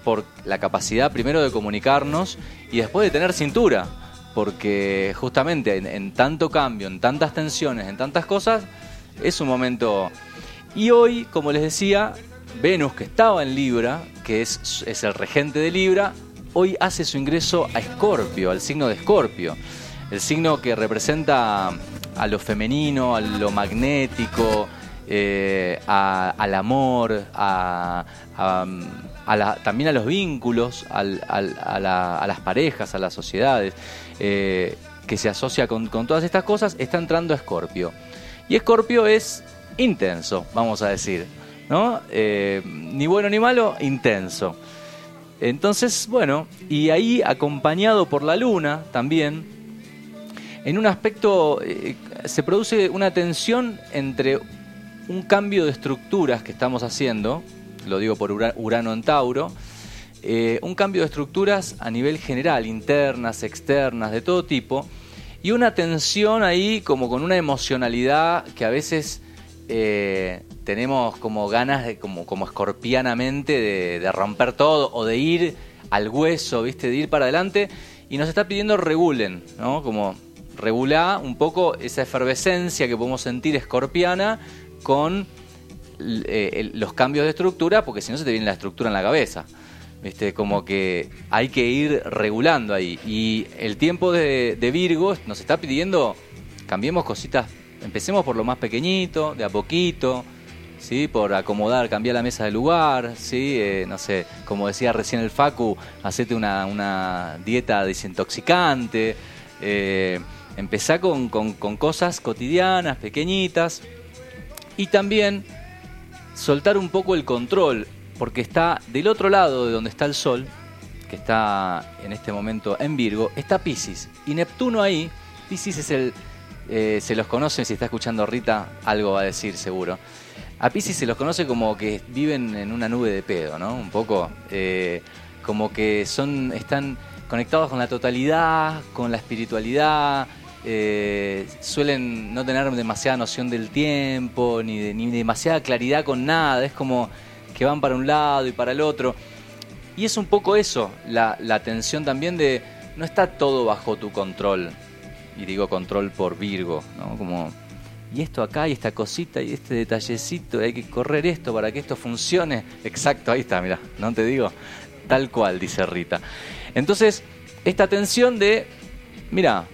por la capacidad primero de comunicarnos y después de tener cintura. porque justamente en, en tanto cambio, en tantas tensiones, en tantas cosas, es un momento... Y hoy, como les decía, Venus, que estaba en Libra, que es, es el regente de Libra, hoy hace su ingreso a Escorpio, al signo de Escorpio. El signo que representa a lo femenino, a lo magnético, eh, al amor, a, a- a la- también a los vínculos, al- al- a, la- a las parejas, a las sociedades, eh, que se asocia con, con todas estas cosas, está entrando Escorpio. Y Escorpio es intenso, vamos a decir, ¿no? Eh, ni bueno ni malo, intenso. Entonces, bueno, y ahí acompañado por la luna también, en un aspecto eh, se produce una tensión entre un cambio de estructuras que estamos haciendo, lo digo por Ura- Urano en Tauro, eh, un cambio de estructuras a nivel general, internas, externas, de todo tipo, y una tensión ahí como con una emocionalidad que a veces eh, tenemos como ganas de, como, como escorpianamente, de, de romper todo o de ir al hueso, ¿viste? De ir para adelante, y nos está pidiendo regulen, ¿no? Como regular un poco esa efervescencia que podemos sentir escorpiana con eh, los cambios de estructura, porque si no se te viene la estructura en la cabeza. ¿Viste? Como que hay que ir regulando ahí. Y el tiempo de, de Virgo nos está pidiendo, cambiemos cositas, empecemos por lo más pequeñito, de a poquito, ¿sí? Por acomodar, cambiar la mesa de lugar, ¿sí? Eh, no sé, como decía recién el Facu, hacete una, una dieta desintoxicante, eh, empezá con, con- cosas cotidianas, pequeñitas, y también soltar un poco el control, porque está del otro lado de donde está el Sol, que está en este momento en Virgo, está Pisces. Y Neptuno ahí, Pisces es el, eh, se los conoce, si está escuchando Rita, algo va a decir seguro. A Pisces se los conoce como que viven en una nube de pedo, ¿no? Un poco, eh, como que son, están conectados con la totalidad, con la espiritualidad, eh, suelen no tener demasiada noción del tiempo, ni, ni demasiada claridad con nada, es como que van para un lado y para el otro. Y es un poco eso, la, la tensión también de no está todo bajo tu control. Y digo control por Virgo, ¿no? Como, y esto acá, y esta cosita, y este detallecito, y hay que correr esto para que esto funcione. Exacto, ahí está, mira, no te digo, tal cual, dice Rita. Entonces, esta tensión de, mira,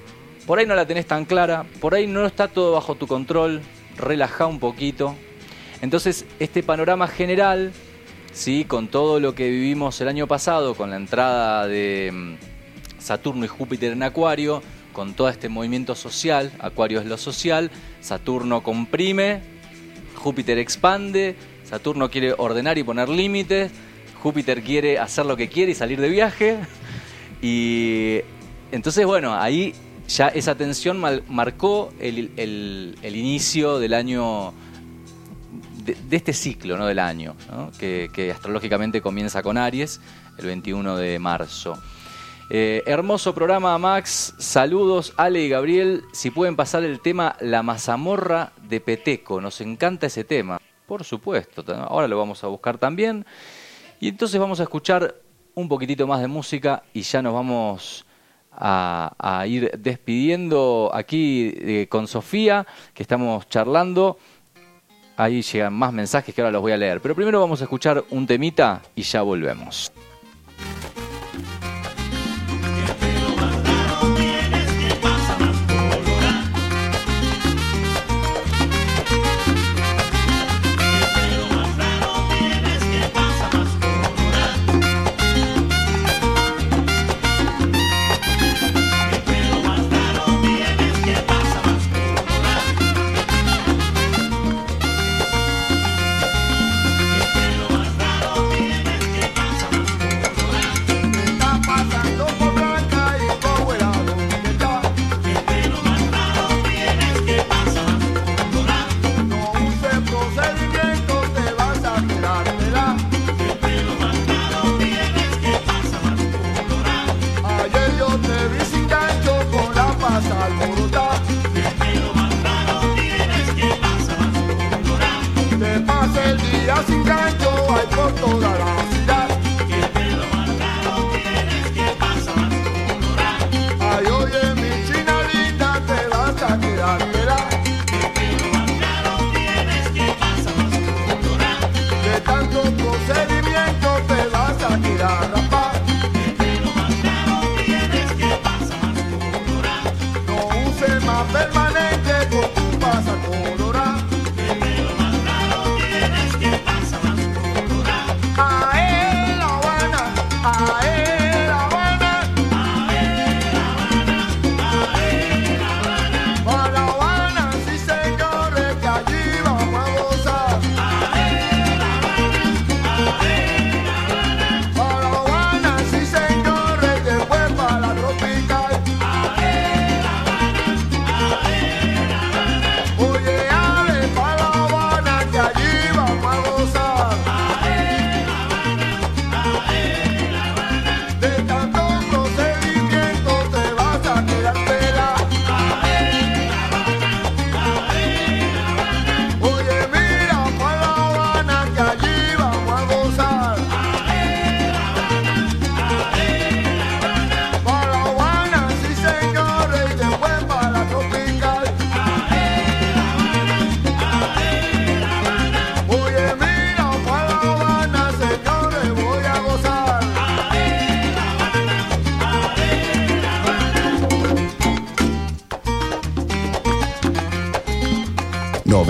por ahí no la tenés tan clara, por ahí no está todo bajo tu control, relaja un poquito. Entonces, este panorama general, ¿sí? con todo lo que vivimos el año pasado, con la entrada de mm, Saturno y Júpiter en Acuario, con todo este movimiento social, Acuario es lo social, Saturno comprime, Júpiter expande, Saturno quiere ordenar y poner límites, Júpiter quiere hacer lo que quiere y salir de viaje. Y entonces, bueno, ahí ya esa tensión marcó el, el- inicio del año, de, este ciclo ¿no? del año, que, que astrológicamente comienza con Aries el 21 de marzo. Eh, hermoso programa, Max. Saludos, Ale y Gabriel. Si pueden pasar el tema La mazamorra de Peteco. Nos encanta ese tema. Por supuesto. Ahora lo vamos a buscar también. Y entonces vamos a escuchar un poquitito más de música y ya nos vamos a, ir despidiendo aquí eh, con Sofía, que estamos charlando. Ahí llegan más mensajes que ahora los voy a leer. Pero primero vamos a escuchar un temita y ya volvemos.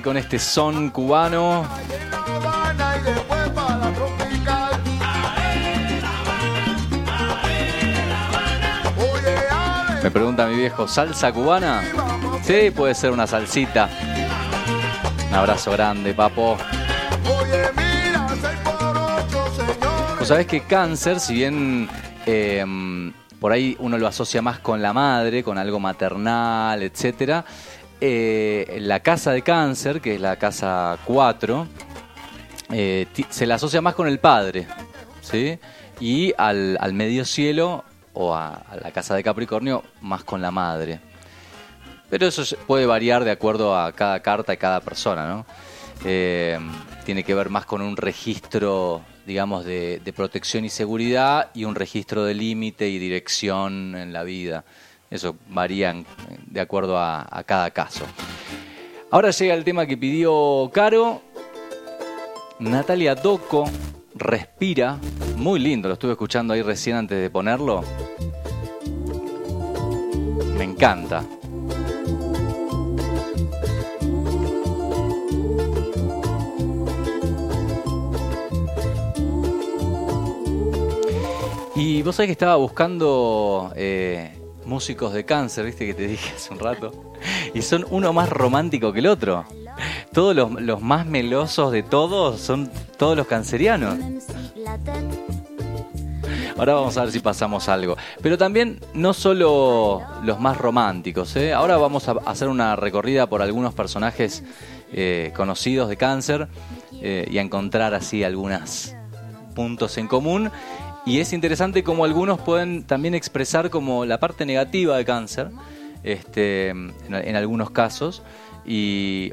Con este son cubano Me pregunta mi viejo, ¿salsa cubana? Sí, puede ser una salsita. Un abrazo grande, papo. Vos sabés que cáncer, si bien eh, por ahí uno lo asocia más con la madre, con algo maternal, etcétera, eh, la casa de cáncer, que es la casa 4, eh, se la asocia más con el padre, ¿sí? Y al, al medio cielo o a, la casa de Capricornio más con la madre. Pero eso puede variar de acuerdo a cada carta y cada persona, ¿no? Eh, tiene que ver más con un registro, digamos, de, de protección y seguridad y un registro de límite y dirección en la vida. Eso varía en- de acuerdo a, a cada caso. Ahora llega el tema que pidió Caro. Natalia Doco, Respira. Muy lindo, lo estuve escuchando ahí recién antes de ponerlo. Me encanta. Y vos sabés que estaba buscando eh, músicos de cáncer, viste que te dije hace un rato. Y son uno más romántico que el otro. Todos los, más melosos de todos son todos los cancerianos. Ahora vamos a ver si pasamos algo. Pero también no solo los más románticos. ¿eh? Ahora vamos a hacer una recorrida por algunos personajes eh, conocidos de cáncer eh, y a encontrar así algunos puntos en común. Y es interesante cómo algunos pueden también expresar como la parte negativa de cáncer, este, en, en algunos casos, y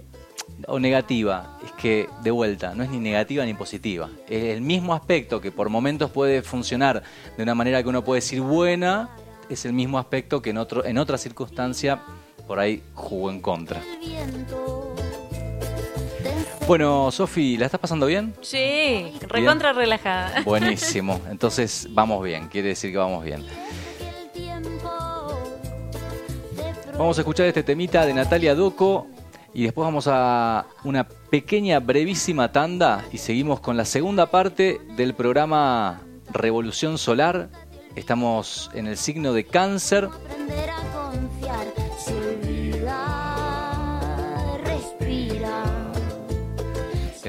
o negativa, es que de vuelta, no es ni negativa ni positiva. Es el mismo aspecto que por momentos puede funcionar de una manera que uno puede decir buena, es el mismo aspecto que en otro, en otra circunstancia por ahí jugó en contra. Bueno, Sofi, ¿la estás pasando bien? Sí, recontra relajada. Buenísimo. Entonces vamos bien, quiere decir que vamos bien. Vamos a escuchar este temita de Natalia Doco y después vamos a una pequeña, brevísima tanda y seguimos con la segunda parte del programa Revolución Solar. Estamos en el signo de cáncer. Aprender a confiar,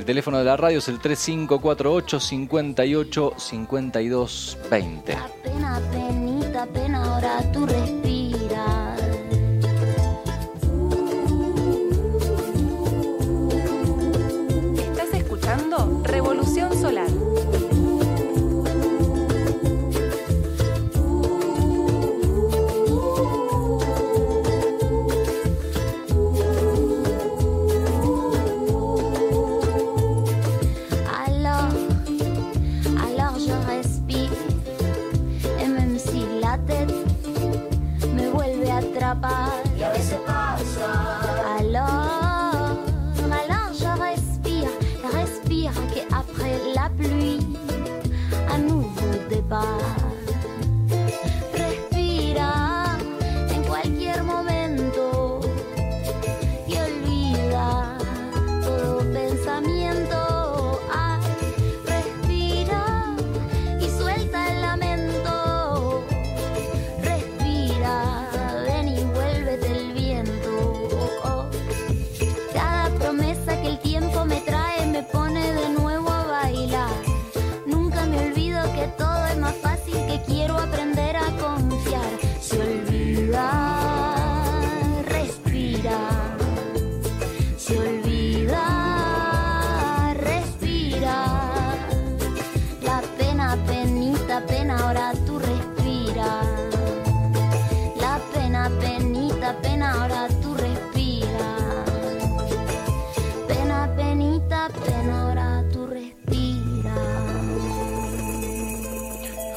El teléfono de la radio es el 3548 58 52 20. Pena, penita, pena, ahora tú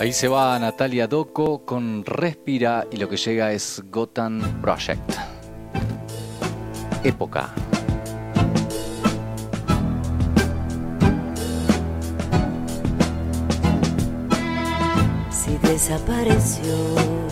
Ahí se va Natalia Doco con Respira y lo que llega es Gotham Project. Época. Si desapareció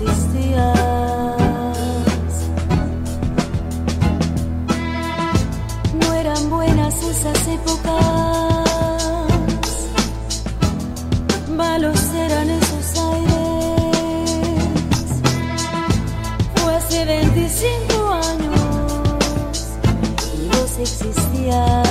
existías. No eran buenas esas épocas, malos eran esos aires. Fue hace 25 años y vos existías.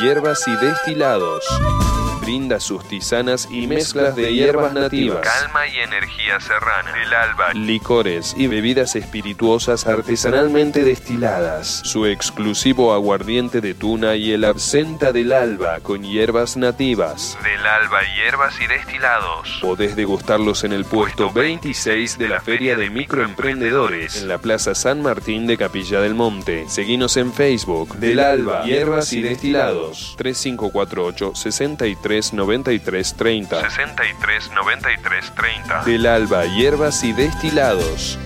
Hierbas y Destilados. Brinda sus tisanas y mezclas de hierbas nativas. Calma y energía serrana. Del alba. Licores y bebidas espirituosas artesanalmente destiladas. Su exclusivo aguardiente de tuna y el absenta del alba con hierbas nativas. Del alba hierbas y destilados. Podés degustarlos en el puesto 26 de la Feria de Microemprendedores en la Plaza San Martín de Capilla del Monte. Seguinos en Facebook. Del Alba Hierbas y Destilados. 3548 63 93 30. 63 93 30. Del Alba Hierbas y Destilados.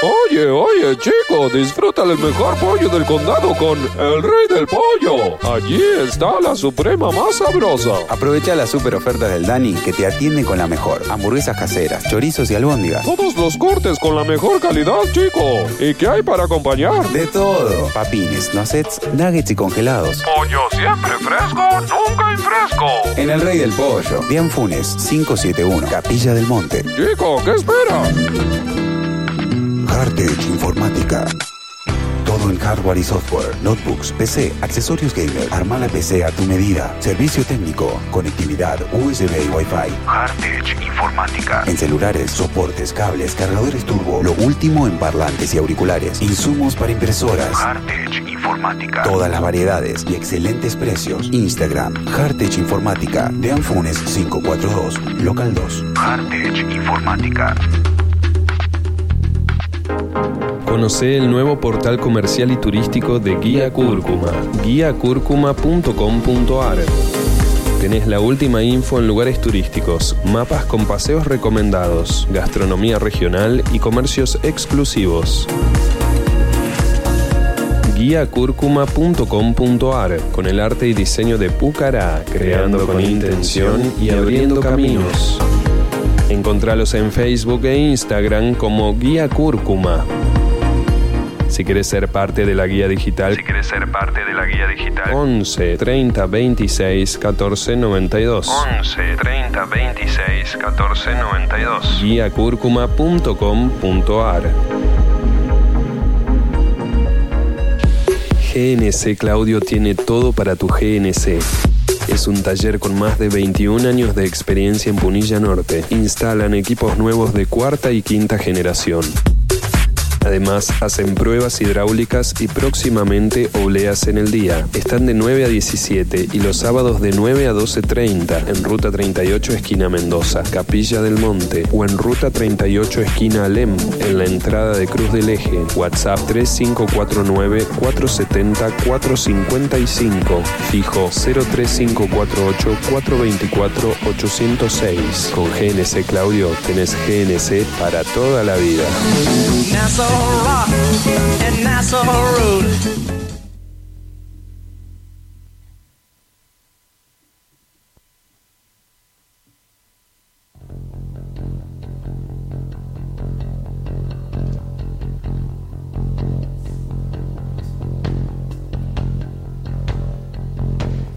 Oye, oye, chico, disfruta el mejor pollo del condado con el rey del pollo. Allí está la suprema más sabrosa. Aprovecha las super ofertas del Dani que te atiende con la mejor. Hamburguesas caseras, chorizos y albóndigas. Todos los cortes con la mejor calidad, chico. ¿Y qué hay para acompañar? De todo. Papines, nuggets, nuggets y congelados. Pollo siempre fresco, nunca infresco. En el rey del pollo. Dian Funes, 571, Capilla del Monte. Chico, ¿qué esperas? Hardtech Informática. Todo en hardware y software, notebooks, PC, accesorios gamer. Arma la PC a tu medida. Servicio técnico, conectividad USB y Wi-Fi. Hardtech Informática. En celulares, soportes, cables, cargadores turbo, lo último en parlantes y auriculares. Insumos para impresoras. Hardtech Informática. Todas las variedades y excelentes precios. Instagram, Hardtech Informática. De Anfunes 542, Local 2. Hardtech Informática. Conoce el nuevo portal comercial y turístico de Guía Cúrcuma, guiacúrcuma.com.ar. Tenés la última info en lugares turísticos, mapas con paseos recomendados, gastronomía regional y comercios exclusivos. guiacúrcuma.com.ar con el arte y diseño de Pucará, creando con intención y abriendo caminos. Encontralos en Facebook e Instagram como Guía Cúrcuma. Si quieres ser parte de la guía digital, Si quieres ser parte de la guía digital, 11 30 26 14 92. 11 30 26 14 92. guiacúrcuma.com.ar GNC Claudio tiene todo para tu GNC. Es un taller con más de 21 años de experiencia en Punilla Norte. Instalan equipos nuevos de cuarta y quinta generación. Además, hacen pruebas hidráulicas y próximamente obleas en el día. Están de 9 a 17 y los sábados de 9 a 12.30 en Ruta 38 esquina Mendoza, Capilla del Monte o en Ruta 38 esquina Alem en la entrada de Cruz del Eje. WhatsApp 3549-470-455. Fijo 03548 424 806. Con GNC Claudio tenés GNC para toda la vida. Nassau Rock and Nassau Road.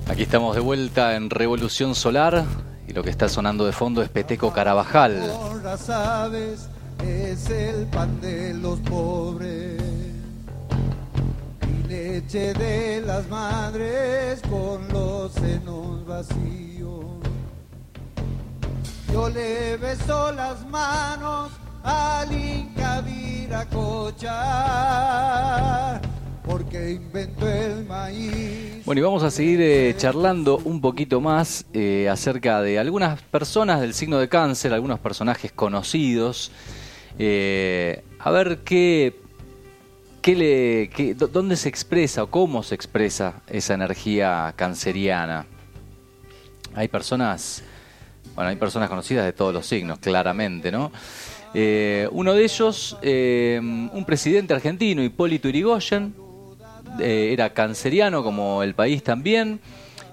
Aquí estamos de vuelta en Revolución Solar y lo que está sonando de fondo es Peteco Carabajal. Es el pan de los pobres y leche de las madres con los senos vacíos. Yo le beso las manos al Inca Viracocha porque inventó el maíz. Bueno, y vamos a seguir eh, charlando un poquito más eh, acerca de algunas personas del signo de cáncer, algunos personajes conocidos. Eh, a ver qué, qué le, dónde se expresa o cómo se expresa esa energía canceriana. Hay personas, bueno, hay personas conocidas de todos los signos, claramente, ¿no? Eh, uno de ellos, eh, un presidente argentino, Hipólito Yrigoyen, eh, era canceriano como el país también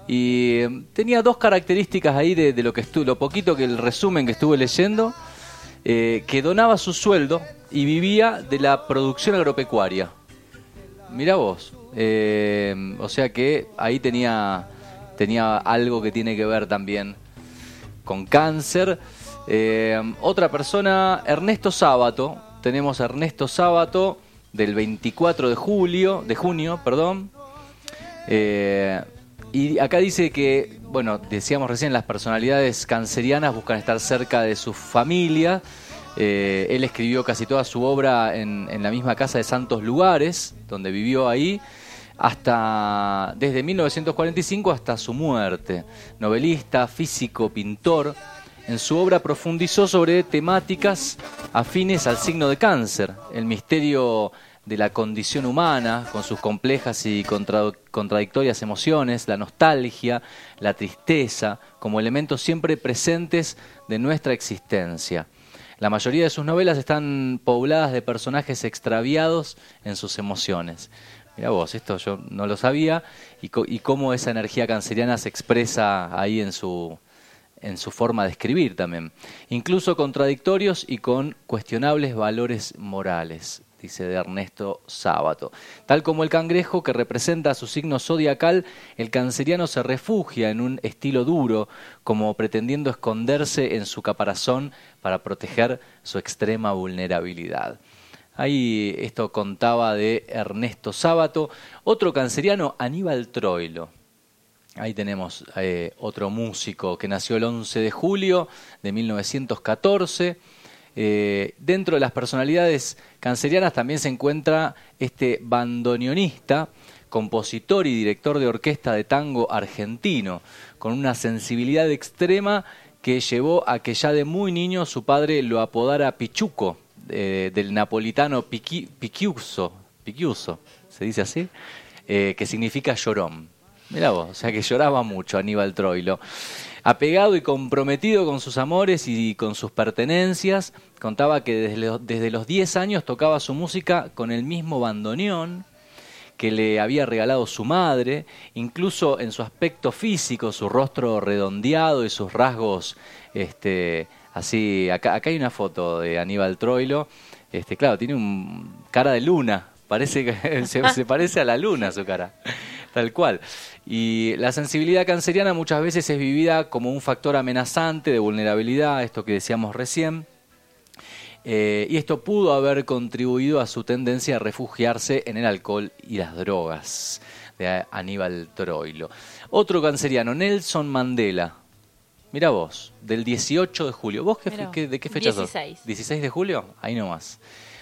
y tenía dos características ahí de, de lo que estuvo, lo poquito que el resumen que estuve leyendo, eh, que donaba su sueldo y vivía de la producción agropecuaria. Mira vos, eh, o sea que ahí tenía, tenía algo que tiene que ver también con cáncer. Eh, otra persona, Ernesto Sábato. Tenemos a Ernesto Sábato, del 24 de julio, de junio, perdón. Y acá dice que, bueno, decíamos recién, las personalidades cancerianas buscan estar cerca de su familia. Eh, él escribió casi toda su obra en, en la misma casa de Santos Lugares, donde vivió ahí hasta desde 1945 hasta su muerte. Novelista, físico, pintor. En su obra profundizó sobre temáticas afines al signo de cáncer, el misterio de la condición humana, con sus complejas y contra- contradictorias emociones, la nostalgia, la tristeza, como elementos siempre presentes de nuestra existencia. La mayoría de sus novelas están pobladas de personajes extraviados en sus emociones. Mira vos, esto yo no lo sabía y cómo esa energía canceriana se expresa ahí en su, en su forma de escribir también. Incluso contradictorios y con cuestionables valores morales, dice de Ernesto Sábato. Tal como el cangrejo que representa su signo zodiacal, el canceriano se refugia en un estilo duro, como pretendiendo esconderse en su caparazón para proteger su extrema vulnerabilidad. Ahí esto contaba de Ernesto Sábato. Otro canceriano, Aníbal Troilo. Ahí tenemos eh, otro músico que nació el 11 de julio de 1914. Eh, dentro de las personalidades cancerianas también se encuentra este bandoneonista, compositor y director de orquesta de tango argentino, con una sensibilidad extrema que llevó a que ya de muy niño su padre lo apodara Pichuco, eh, del napolitano piqui, Pichiuso, se dice así, eh, que significa llorón. Mirá vos, o sea que lloraba mucho Aníbal Troilo. Apegado y comprometido con sus amores y con sus pertenencias, contaba que desde los, desde los 10 años tocaba su música con el mismo bandoneón que le había regalado su madre, incluso en su aspecto físico, su rostro redondeado y sus rasgos, este, así, acá, acá hay una foto de Aníbal Troilo, este, claro, tiene un cara de luna, parece que se, se parece a la luna su cara, tal cual. Y la sensibilidad canceriana muchas veces es vivida como un factor amenazante de vulnerabilidad, esto que decíamos recién. Eh, y esto pudo haber contribuido a su tendencia a refugiarse en el alcohol y las drogas de Aníbal Troilo. Otro canceriano, Nelson Mandela. Mira vos, del 18 de julio. ¿Vos qué, de qué fecha 16. sos? 16 de julio, ahí nomás.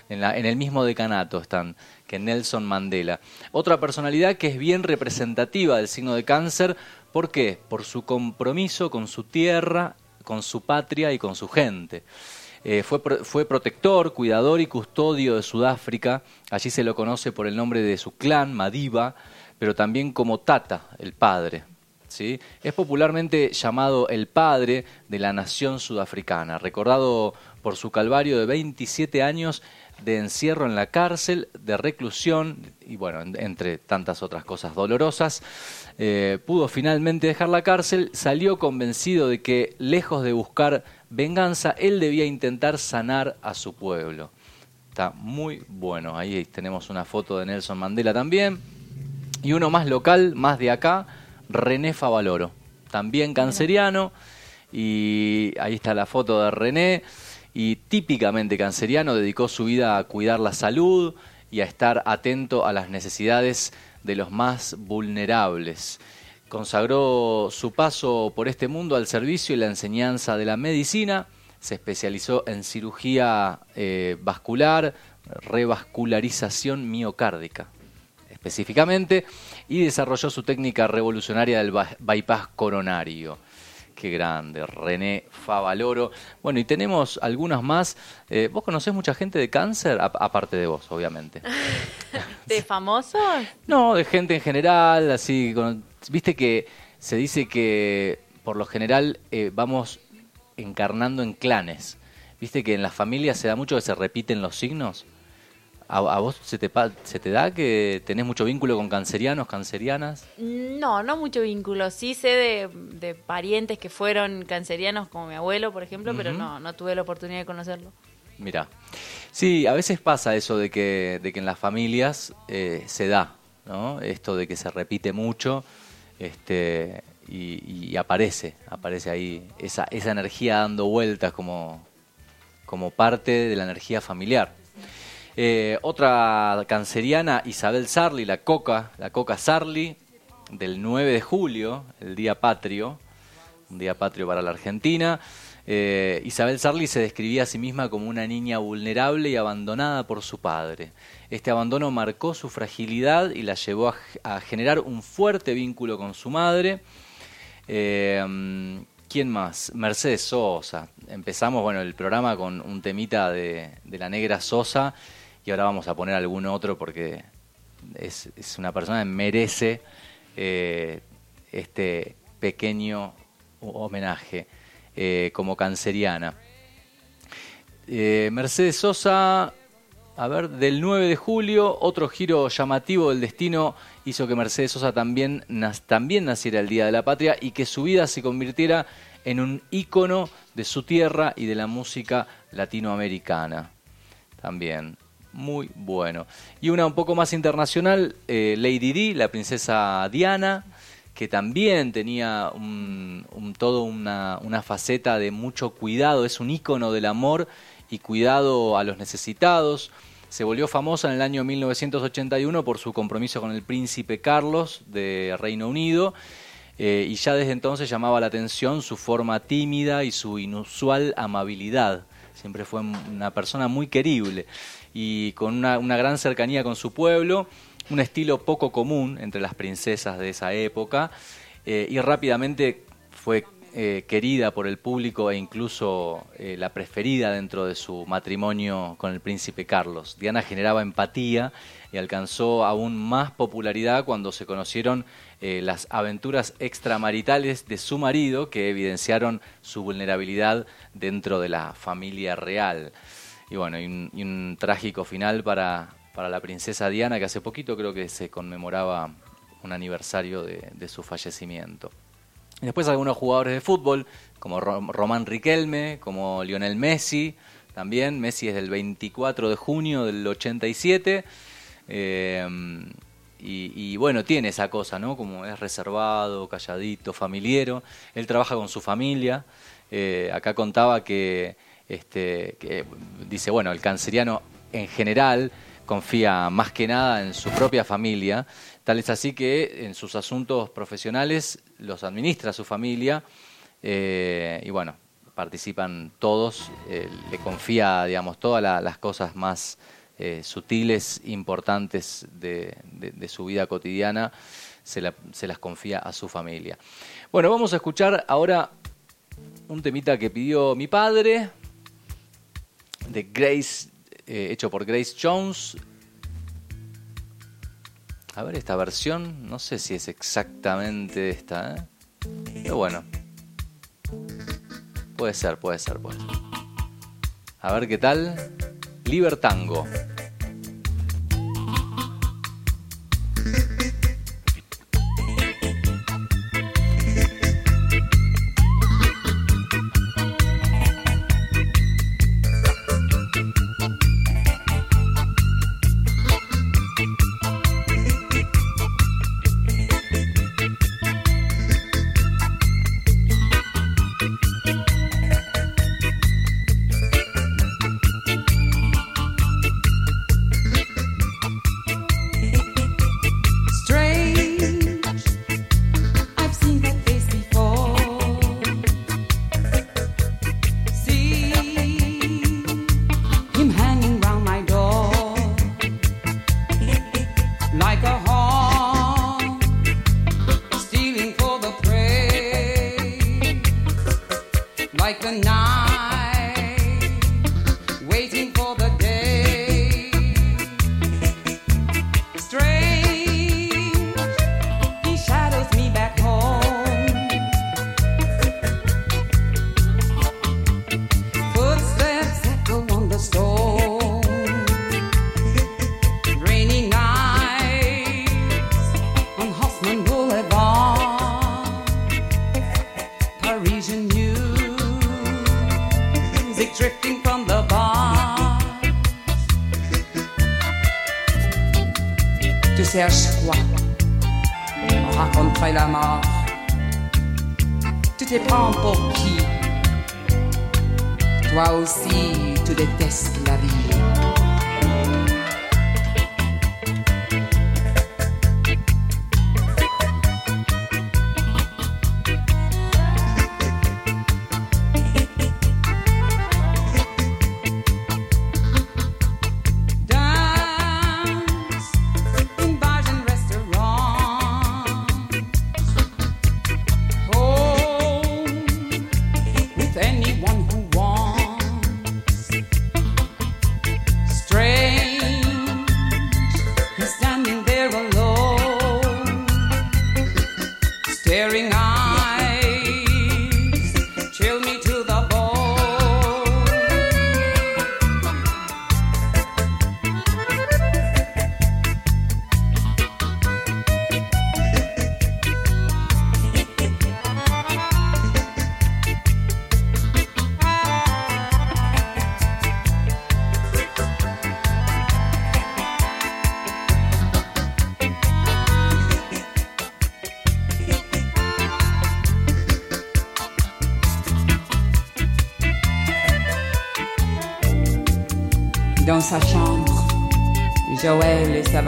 En, la- en el mismo decanato están que Nelson Mandela. Otra personalidad que es bien representativa del signo de cáncer. ¿Por qué? Por su compromiso con su tierra, con su patria y con su gente. Eh, fue, fue protector, cuidador y custodio de Sudáfrica. Allí se lo conoce por el nombre de su clan, Madiba, pero también como Tata, el padre. ¿sí? Es popularmente llamado el padre de la nación sudafricana, recordado por su calvario de 27 años de encierro en la cárcel, de reclusión y bueno, en- entre tantas otras cosas dolorosas. Eh, pudo finalmente dejar la cárcel, salió convencido de que lejos de buscar venganza, él debía intentar sanar a su pueblo. Está muy bueno. Ahí tenemos una foto de Nelson Mandela también. Y uno más local, más de acá, René Favaloro. También canceriano. Y ahí está la foto de René. Y típicamente canceriano, dedicó su vida a cuidar la salud y a estar atento a las necesidades de los más vulnerables. Consagró su paso por este mundo al servicio y la enseñanza de la medicina. Se especializó en cirugía eh, vascular, revascularización miocárdica específicamente, y desarrolló su técnica revolucionaria del bypass coronario. Qué grande, René Favaloro. Bueno, y tenemos algunas más. Eh, ¿Vos conocés mucha gente de cáncer? A- aparte de vos, obviamente. ¿De famosos? No, de gente en general, así. con- Viste que se dice que por lo general eh, vamos encarnando en clanes. Viste que en las familias se da mucho que se repiten los signos. ¿A, a vos se te, se te da que tenés mucho vínculo con cancerianos, cancerianas? No, no mucho vínculo. Sí sé de, de parientes que fueron cancerianos, como mi abuelo, por ejemplo, pero no, no tuve la oportunidad de conocerlo. Mira, sí, a veces pasa eso de que, de que en las familias eh, se da, ¿no? Esto de que se repite mucho este, y, y aparece, aparece ahí esa, esa energía dando vueltas como, como parte de la energía familiar. Eh, otra canceriana, Isabel Sarli, la Coca, la Coca Sarli, del 9 de julio, el día patrio, un día patrio para la Argentina. Eh, Isabel Sarli se describía a sí misma como una niña vulnerable y abandonada por su padre. Este abandono marcó su fragilidad y la llevó a, generar un fuerte vínculo con su madre. Eh, ¿Quién más? Mercedes Sosa. Empezamos bueno, el programa con un temita de la negra Sosa y ahora vamos a poner algún otro porque es, una persona que merece eh, este pequeño homenaje eh, como canceriana. Eh, Mercedes Sosa, a ver, del 9 de julio, otro giro llamativo del destino hizo que Mercedes Sosa también, también naciera el Día de la Patria y que su vida se convirtiera en un ícono de su tierra y de la música latinoamericana. También, muy bueno. Y una un poco más internacional, eh, Lady Di, la princesa Diana, que también tenía un, un- todo una, una faceta de mucho cuidado, es un ícono del amor y cuidado a los necesitados. Se volvió famosa en el año 1981 por su compromiso con el príncipe Carlos de Reino Unido eh, y ya desde entonces llamaba la atención su forma tímida y su inusual amabilidad. Siempre fue una persona muy querible y con una, gran cercanía con su pueblo, un estilo poco común entre las princesas de esa época eh, y rápidamente fue eh, querida por el público e incluso eh, la preferida dentro de su matrimonio con el príncipe Carlos. Diana generaba empatía y alcanzó aún más popularidad cuando se conocieron las aventuras extramaritales de su marido que evidenciaron su vulnerabilidad dentro de la familia real. Y bueno, y un, trágico final para, para la princesa Diana, que hace poquito creo que se conmemoraba un aniversario de, su fallecimiento. Y después algunos jugadores de fútbol, como Ro- Román Riquelme, como Lionel Messi, también. Messi es del 24 de junio del 87. eh, y, y bueno, tiene esa cosa, ¿no? Como es reservado, calladito, familiero. Él trabaja con su familia. Eh, acá contaba que, este, dice, bueno, el canceriano en general confía más que nada en su propia familia, tal es así que en sus asuntos profesionales los administra su familia eh, y bueno, participan todos, eh, le confía, digamos, todas la- las cosas más eh, sutiles, importantes de, su vida cotidiana, se las confía a su familia. Bueno, vamos a escuchar ahora un temita que pidió mi padre, de Grace, eh, hecho por Grace Jones. A ver, esta versión, no sé si es exactamente esta, ¿eh? pero bueno. Puede ser, puede ser, puede ser. A ver qué tal. Libertango. Te prends pour qui? Toi aussi, tu détestes la vie.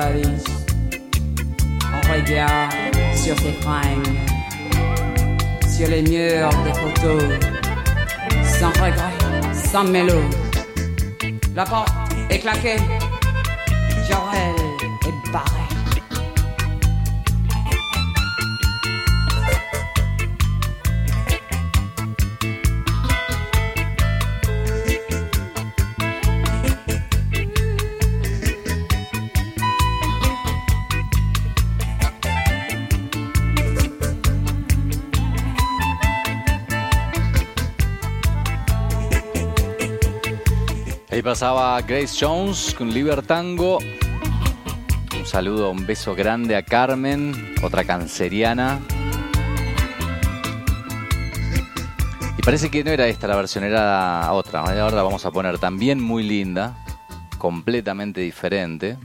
On regarde sur ses fringues, sur les murs des photos, sans regret, sans mélo. La porte est claquée, pasaba Grace Jones con Libertango. Un saludo, un beso grande a Carmen, otra canceriana. Y parece que no era esta la versión, era otra. Ahora la vamos a poner también muy linda, completamente diferente.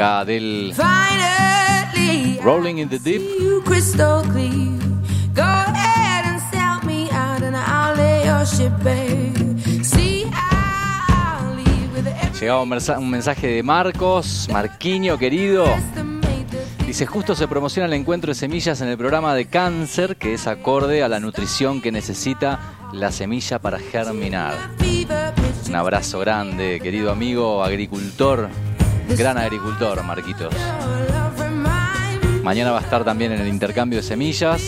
Bare. See, I'll leave with every Llegaba un, mensa- un mensaje de Marcos, Marquiño querido. Dice, justo se promociona el encuentro de semillas en el programa de cáncer, que es acorde a la nutrición que necesita la semilla para germinar. Un abrazo grande, querido amigo, agricultor, gran agricultor, Marquitos. Mañana va a estar también en el intercambio de semillas.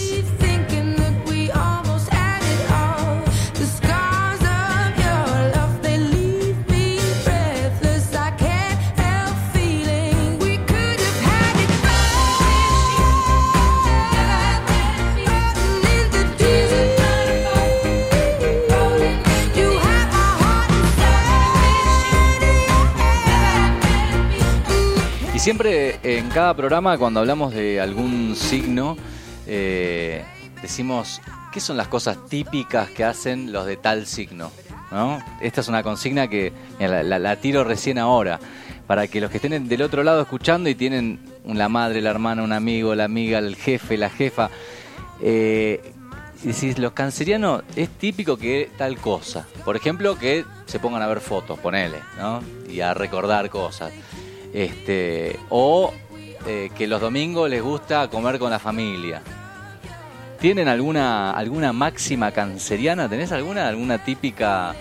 Siempre en cada programa, cuando hablamos de algún signo, eh, decimos, ¿qué son las cosas típicas que hacen los de tal signo? ¿No? Esta es una consigna que la, tiro recién ahora, para que los que estén del otro lado escuchando y tienen la madre, la hermana, un amigo, la amiga, el jefe, la jefa, eh, decís, los cancerianos es típico que tal cosa. Por ejemplo, que se pongan a ver fotos, ponele, ¿no? Y a recordar cosas. Este, o eh, que los domingos les gusta comer con la familia. ¿Tienen alguna, alguna máxima canceriana? ¿Tenés alguna? ¿Alguna típica?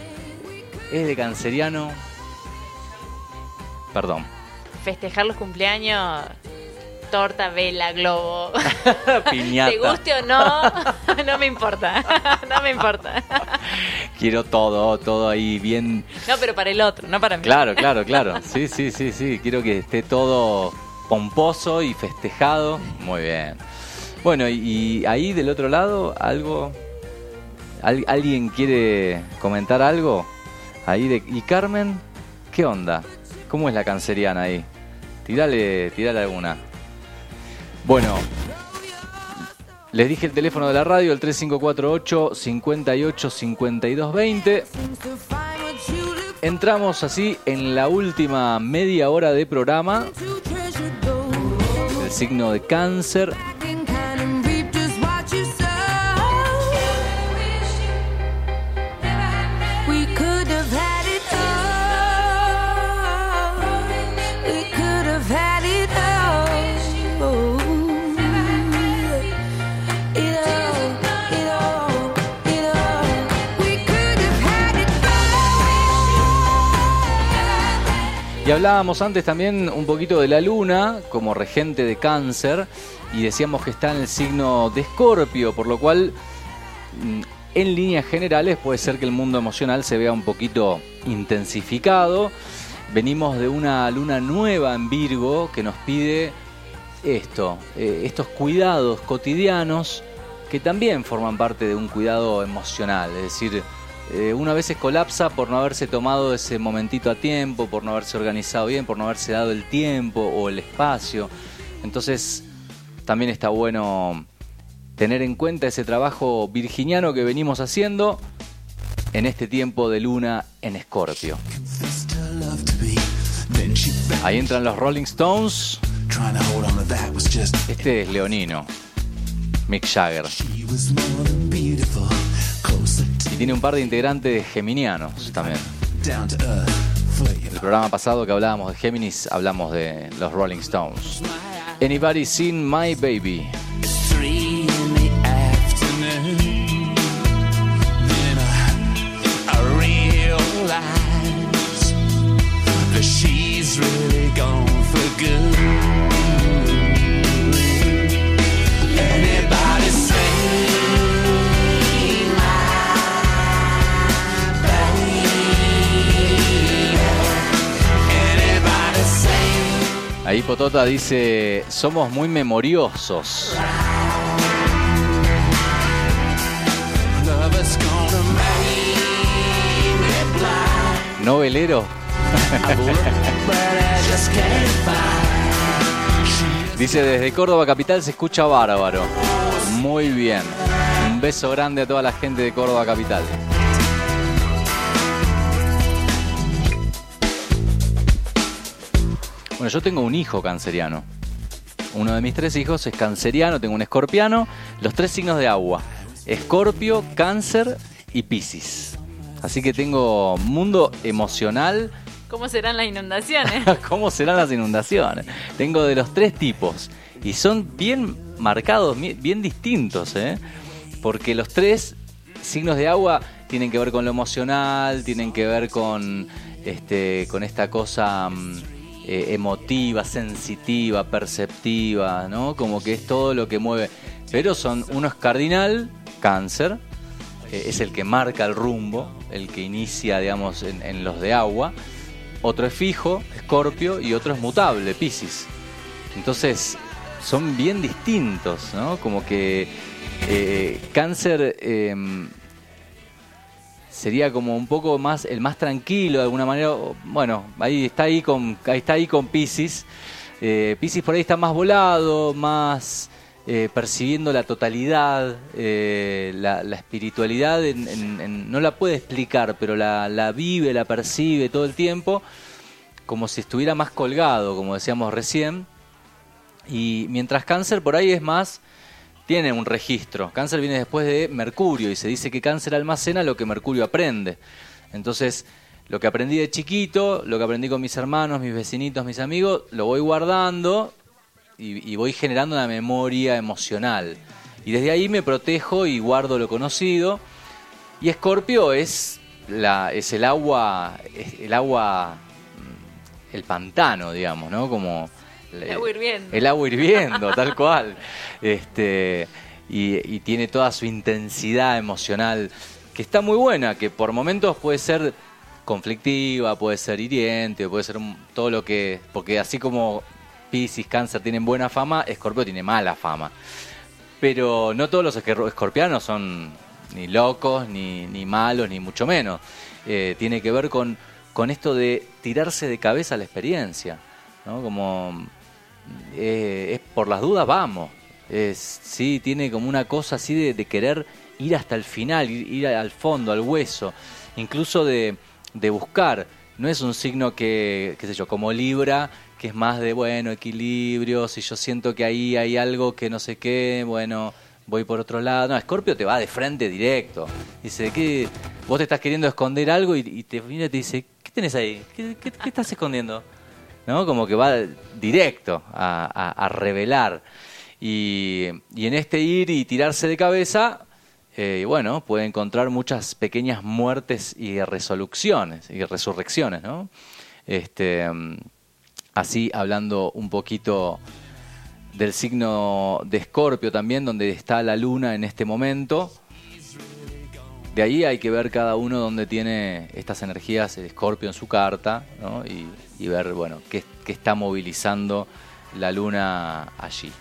¿Es de canceriano? Perdón. Festejar los cumpleaños, torta, vela, globo. Piñata. Te guste o no, no me importa. No me importa. Quiero todo, todo ahí bien No, pero para el otro, no para mí. Claro, claro, claro. Sí, sí, sí, sí. Quiero que esté todo pomposo y festejado. Muy bien. Bueno, y, y ahí del otro lado, algo. ¿Al- ¿Alguien quiere comentar algo? Ahí de. ¿Y Carmen? ¿Qué onda? ¿Cómo es la canceriana ahí? Tírale, tírale alguna. Bueno, les dije el teléfono de la radio, el 3548 58 52 20. Entramos así en la última media hora de programa. El signo de cáncer. Y hablábamos antes también un poquito de la luna como regente de cáncer y decíamos que está en el signo de escorpio, por lo cual mm, en líneas generales puede ser que el mundo emocional se vea un poquito intensificado. Venimos de una luna nueva en Virgo que nos pide esto, eh, estos cuidados cotidianos que también forman parte de un cuidado emocional. Es decir, eh, uno a veces colapsa por no haberse tomado ese momentito a tiempo, por no haberse organizado bien, por no haberse dado el tiempo o el espacio. Entonces, también está bueno tener en cuenta ese trabajo virginiano que venimos haciendo en este tiempo de luna en Escorpio. Ahí entran los Rolling Stones. Este es Leonino, Mick Jagger. Y tiene un par de integrantes geminianos también. El programa pasado que hablábamos de Géminis, hablamos de los Rolling Stones. Anybody seen my baby? Ahí Potota dice, somos muy memoriosos. ¿Novelero? Dice, desde Córdoba Capital se escucha bárbaro. Muy bien. Un beso grande a toda la gente de Córdoba Capital. Bueno, yo tengo un hijo canceriano. Uno de mis tres hijos es canceriano, tengo un escorpiano, los tres signos de agua. Escorpio, cáncer y piscis. Así que tengo mundo emocional ¿Cómo serán las inundaciones? ¿Cómo serán las inundaciones? Tengo de los tres tipos y son bien marcados, bien distintos, ¿eh? porque los tres signos de agua tienen que ver con lo emocional, tienen que ver con, este, con esta cosa mm, eh, emotiva, sensitiva, perceptiva, ¿no? Como que es todo lo que mueve. Pero son uno es cardinal, cáncer, eh, es el que marca el rumbo, el que inicia, digamos, en, los de agua. Otro es fijo, escorpio, y otro es mutable, piscis. Entonces, son bien distintos, ¿no? Como que eh, cáncer eh, sería como un poco más, el más tranquilo de alguna manera. Bueno, ahí está ahí con, ahí está ahí con Piscis. Eh, Piscis por ahí está más volado, más eh, percibiendo la totalidad, eh, la, espiritualidad, no la puede explicar, pero la vive, la percibe todo el tiempo, como si estuviera más colgado, como decíamos recién. Y mientras cáncer por ahí es más, tiene un registro. Cáncer viene después de Mercurio y se dice que cáncer almacena lo que Mercurio aprende. Entonces, lo que aprendí de chiquito, lo que aprendí con mis hermanos, mis vecinitos, mis amigos, lo voy guardando y, voy generando una memoria emocional. Y desde ahí me protejo y guardo lo conocido. Y Escorpio es, la, es el agua, es el agua, mm, el pantano, digamos, ¿no? Como El agua hirviendo. el agua hirviendo, tal cual. Este, y, y tiene toda su intensidad emocional, que está muy buena, que por momentos puede ser conflictiva, puede ser hiriente, puede ser todo lo que. Porque así como Pisces, Cáncer tienen buena fama, Escorpio tiene mala fama. Pero no todos los escorpianos son ni locos, ni, ni malos, ni mucho menos. Eh, tiene que ver con, con esto de tirarse de cabeza a la experiencia. ¿no? Como eh, es por las dudas vamos. Sí, tiene como una cosa así de, querer ir hasta el final, ir, al fondo, al hueso, incluso de, de buscar. No es un signo que, qué sé yo, como Libra, que es más de, bueno, equilibrio, si yo siento que ahí hay algo que no sé qué, bueno, voy por otro lado. No, Scorpio te va de frente directo. Dice, ¿qué? Vos te estás queriendo esconder algo y, te mira y te dice, ¿qué tenés ahí? ¿Qué, qué- qué estás escondiendo? ¿No? Como que va directo a, a- revelar. Y, y en este ir y tirarse de cabeza, eh, bueno, puede encontrar muchas pequeñas muertes y resoluciones y resurrecciones, ¿no? Este, así hablando un poquito del signo de Escorpio también, donde está la luna en este momento. De ahí hay que ver cada uno donde tiene estas energías de Scorpio en su carta ¿no? y, ver bueno qué está movilizando la luna allí.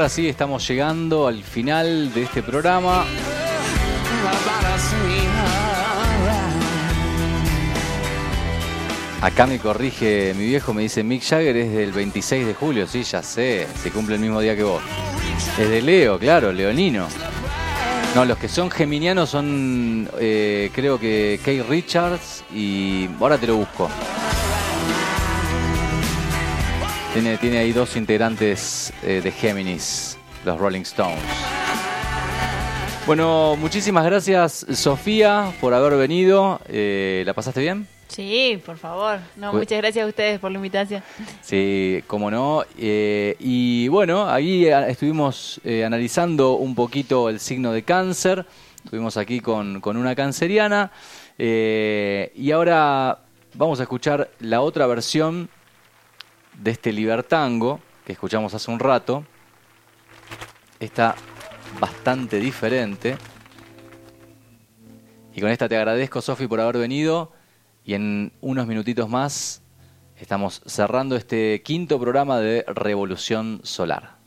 Ahora sí, estamos llegando al final de este programa. Acá me corrige mi viejo, me dice Mick Jagger es del 26 de julio. Sí, ya sé, se cumple el mismo día que vos. Es de Leo, claro, leonino. No, los que son geminianos son, eh, creo que Kate Richards y ahora te lo busco. Tiene, tiene ahí dos integrantes eh, de Géminis, los Rolling Stones. Bueno, muchísimas gracias Sofía por haber venido. Eh, ¿La pasaste bien? Sí, por favor. No, Pues- muchas gracias a ustedes por la invitación. Sí, cómo no. Eh, y bueno, ahí estuvimos eh, analizando un poquito el signo de cáncer. Estuvimos aquí con, con una canceriana. Eh, y ahora vamos a escuchar la otra versión de este libertango que escuchamos hace un rato. Está bastante diferente. Y con esta te agradezco, Sofi, por haber venido. Y en unos minutitos más estamos cerrando este quinto programa de Revolución Solar.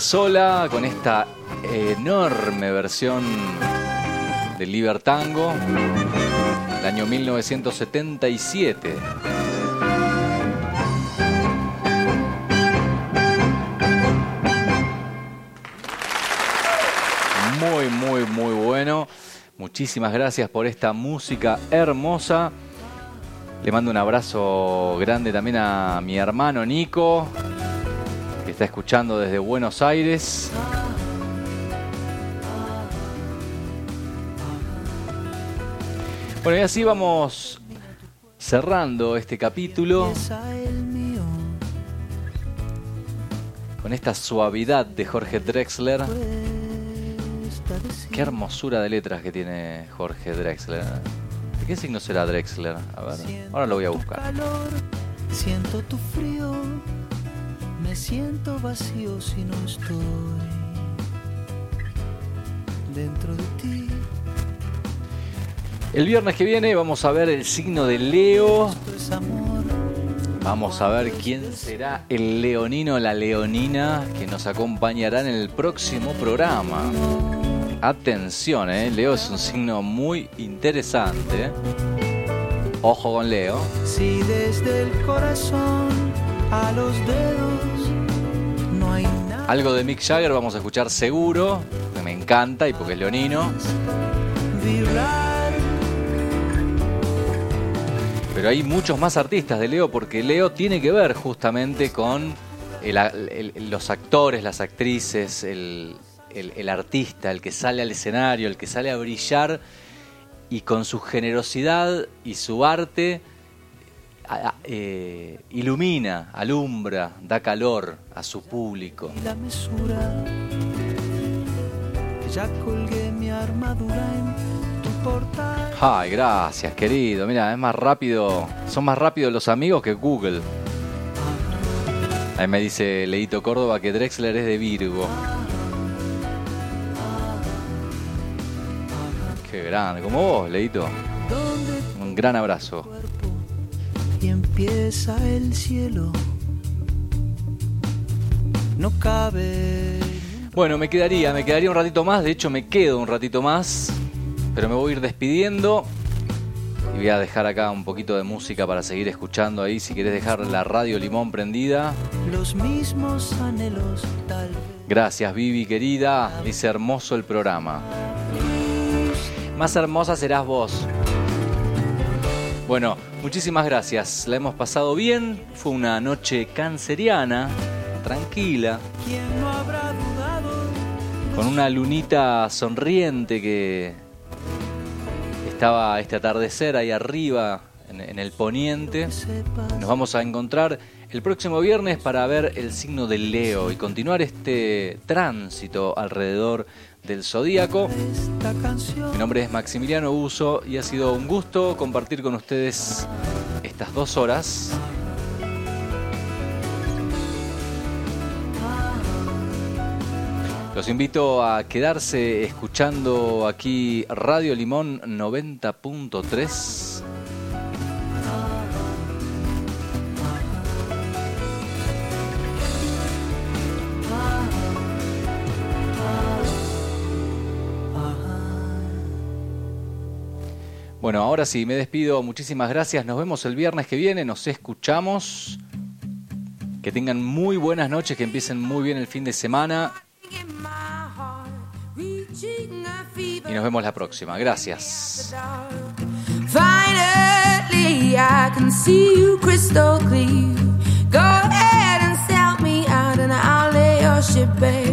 Piazzolla con esta enorme versión del Libertango del año 1977. Muy, muy, muy bueno. Muchísimas gracias por esta música hermosa. Le mando un abrazo grande también a mi hermano Nico, está escuchando desde Buenos Aires. Bueno, y así vamos cerrando este capítulo con esta suavidad de Jorge Drexler. Qué hermosura de letras que tiene Jorge Drexler. ¿De qué signo será Drexler? A ver, ahora lo voy a buscar. siento tu siento vacío si no estoy dentro de ti. El viernes que viene vamos a ver el signo de Leo. Vamos a ver quién será el leonino o la leonina que nos acompañará en el próximo programa. Atención, ¿eh? Leo es un signo muy interesante. Ojo con Leo. Si desde el corazón a los dedos Algo de Mick Jagger vamos a escuchar seguro, que me encanta y porque es leonino. Pero hay muchos más artistas de Leo porque Leo tiene que ver justamente con los actores, las actrices, el, el- artista, el que sale al escenario, el que sale a brillar y con su generosidad y su arte eh, ilumina, alumbra, da calor a su público. y la mesura. Ya colgué mi armadura en tu portal. Ay, gracias, querido. Mira, es más rápido. Son más rápidos los amigos que Google. Ahí me dice Leito Córdoba que Drexler es de Virgo. Qué grande, como vos, Leito. Un gran abrazo. Y empieza el cielo. No cabe. Bueno, me quedaría, me quedaría un ratito más, de hecho me quedo un ratito más, pero me voy a ir despidiendo y voy a dejar acá un poquito de música para seguir escuchando ahí, si querés dejar la radio Limón prendida. Los mismos anhelos, tal vez. Gracias Vivi querida, dice hermoso el programa. Más hermosa serás vos. Bueno, muchísimas gracias, la hemos pasado bien, fue una noche canceriana, tranquila, ¿Quién no habrá dudado? con una lunita sonriente que estaba este atardecer ahí arriba en, en el poniente. Nos vamos a encontrar el próximo viernes para ver el signo del Leo y continuar este tránsito alrededor del zodíaco. Mi nombre es Maximiliano Uso y ha sido un gusto compartir con ustedes estas dos horas. Los invito a quedarse escuchando aquí Radio Limón 90.3. Bueno, ahora sí, me despido. Muchísimas gracias. Nos vemos el viernes que viene. Nos escuchamos. Que tengan muy buenas noches, que empiecen muy bien el fin de semana. Y nos vemos la próxima. Gracias. See I'll ship bare.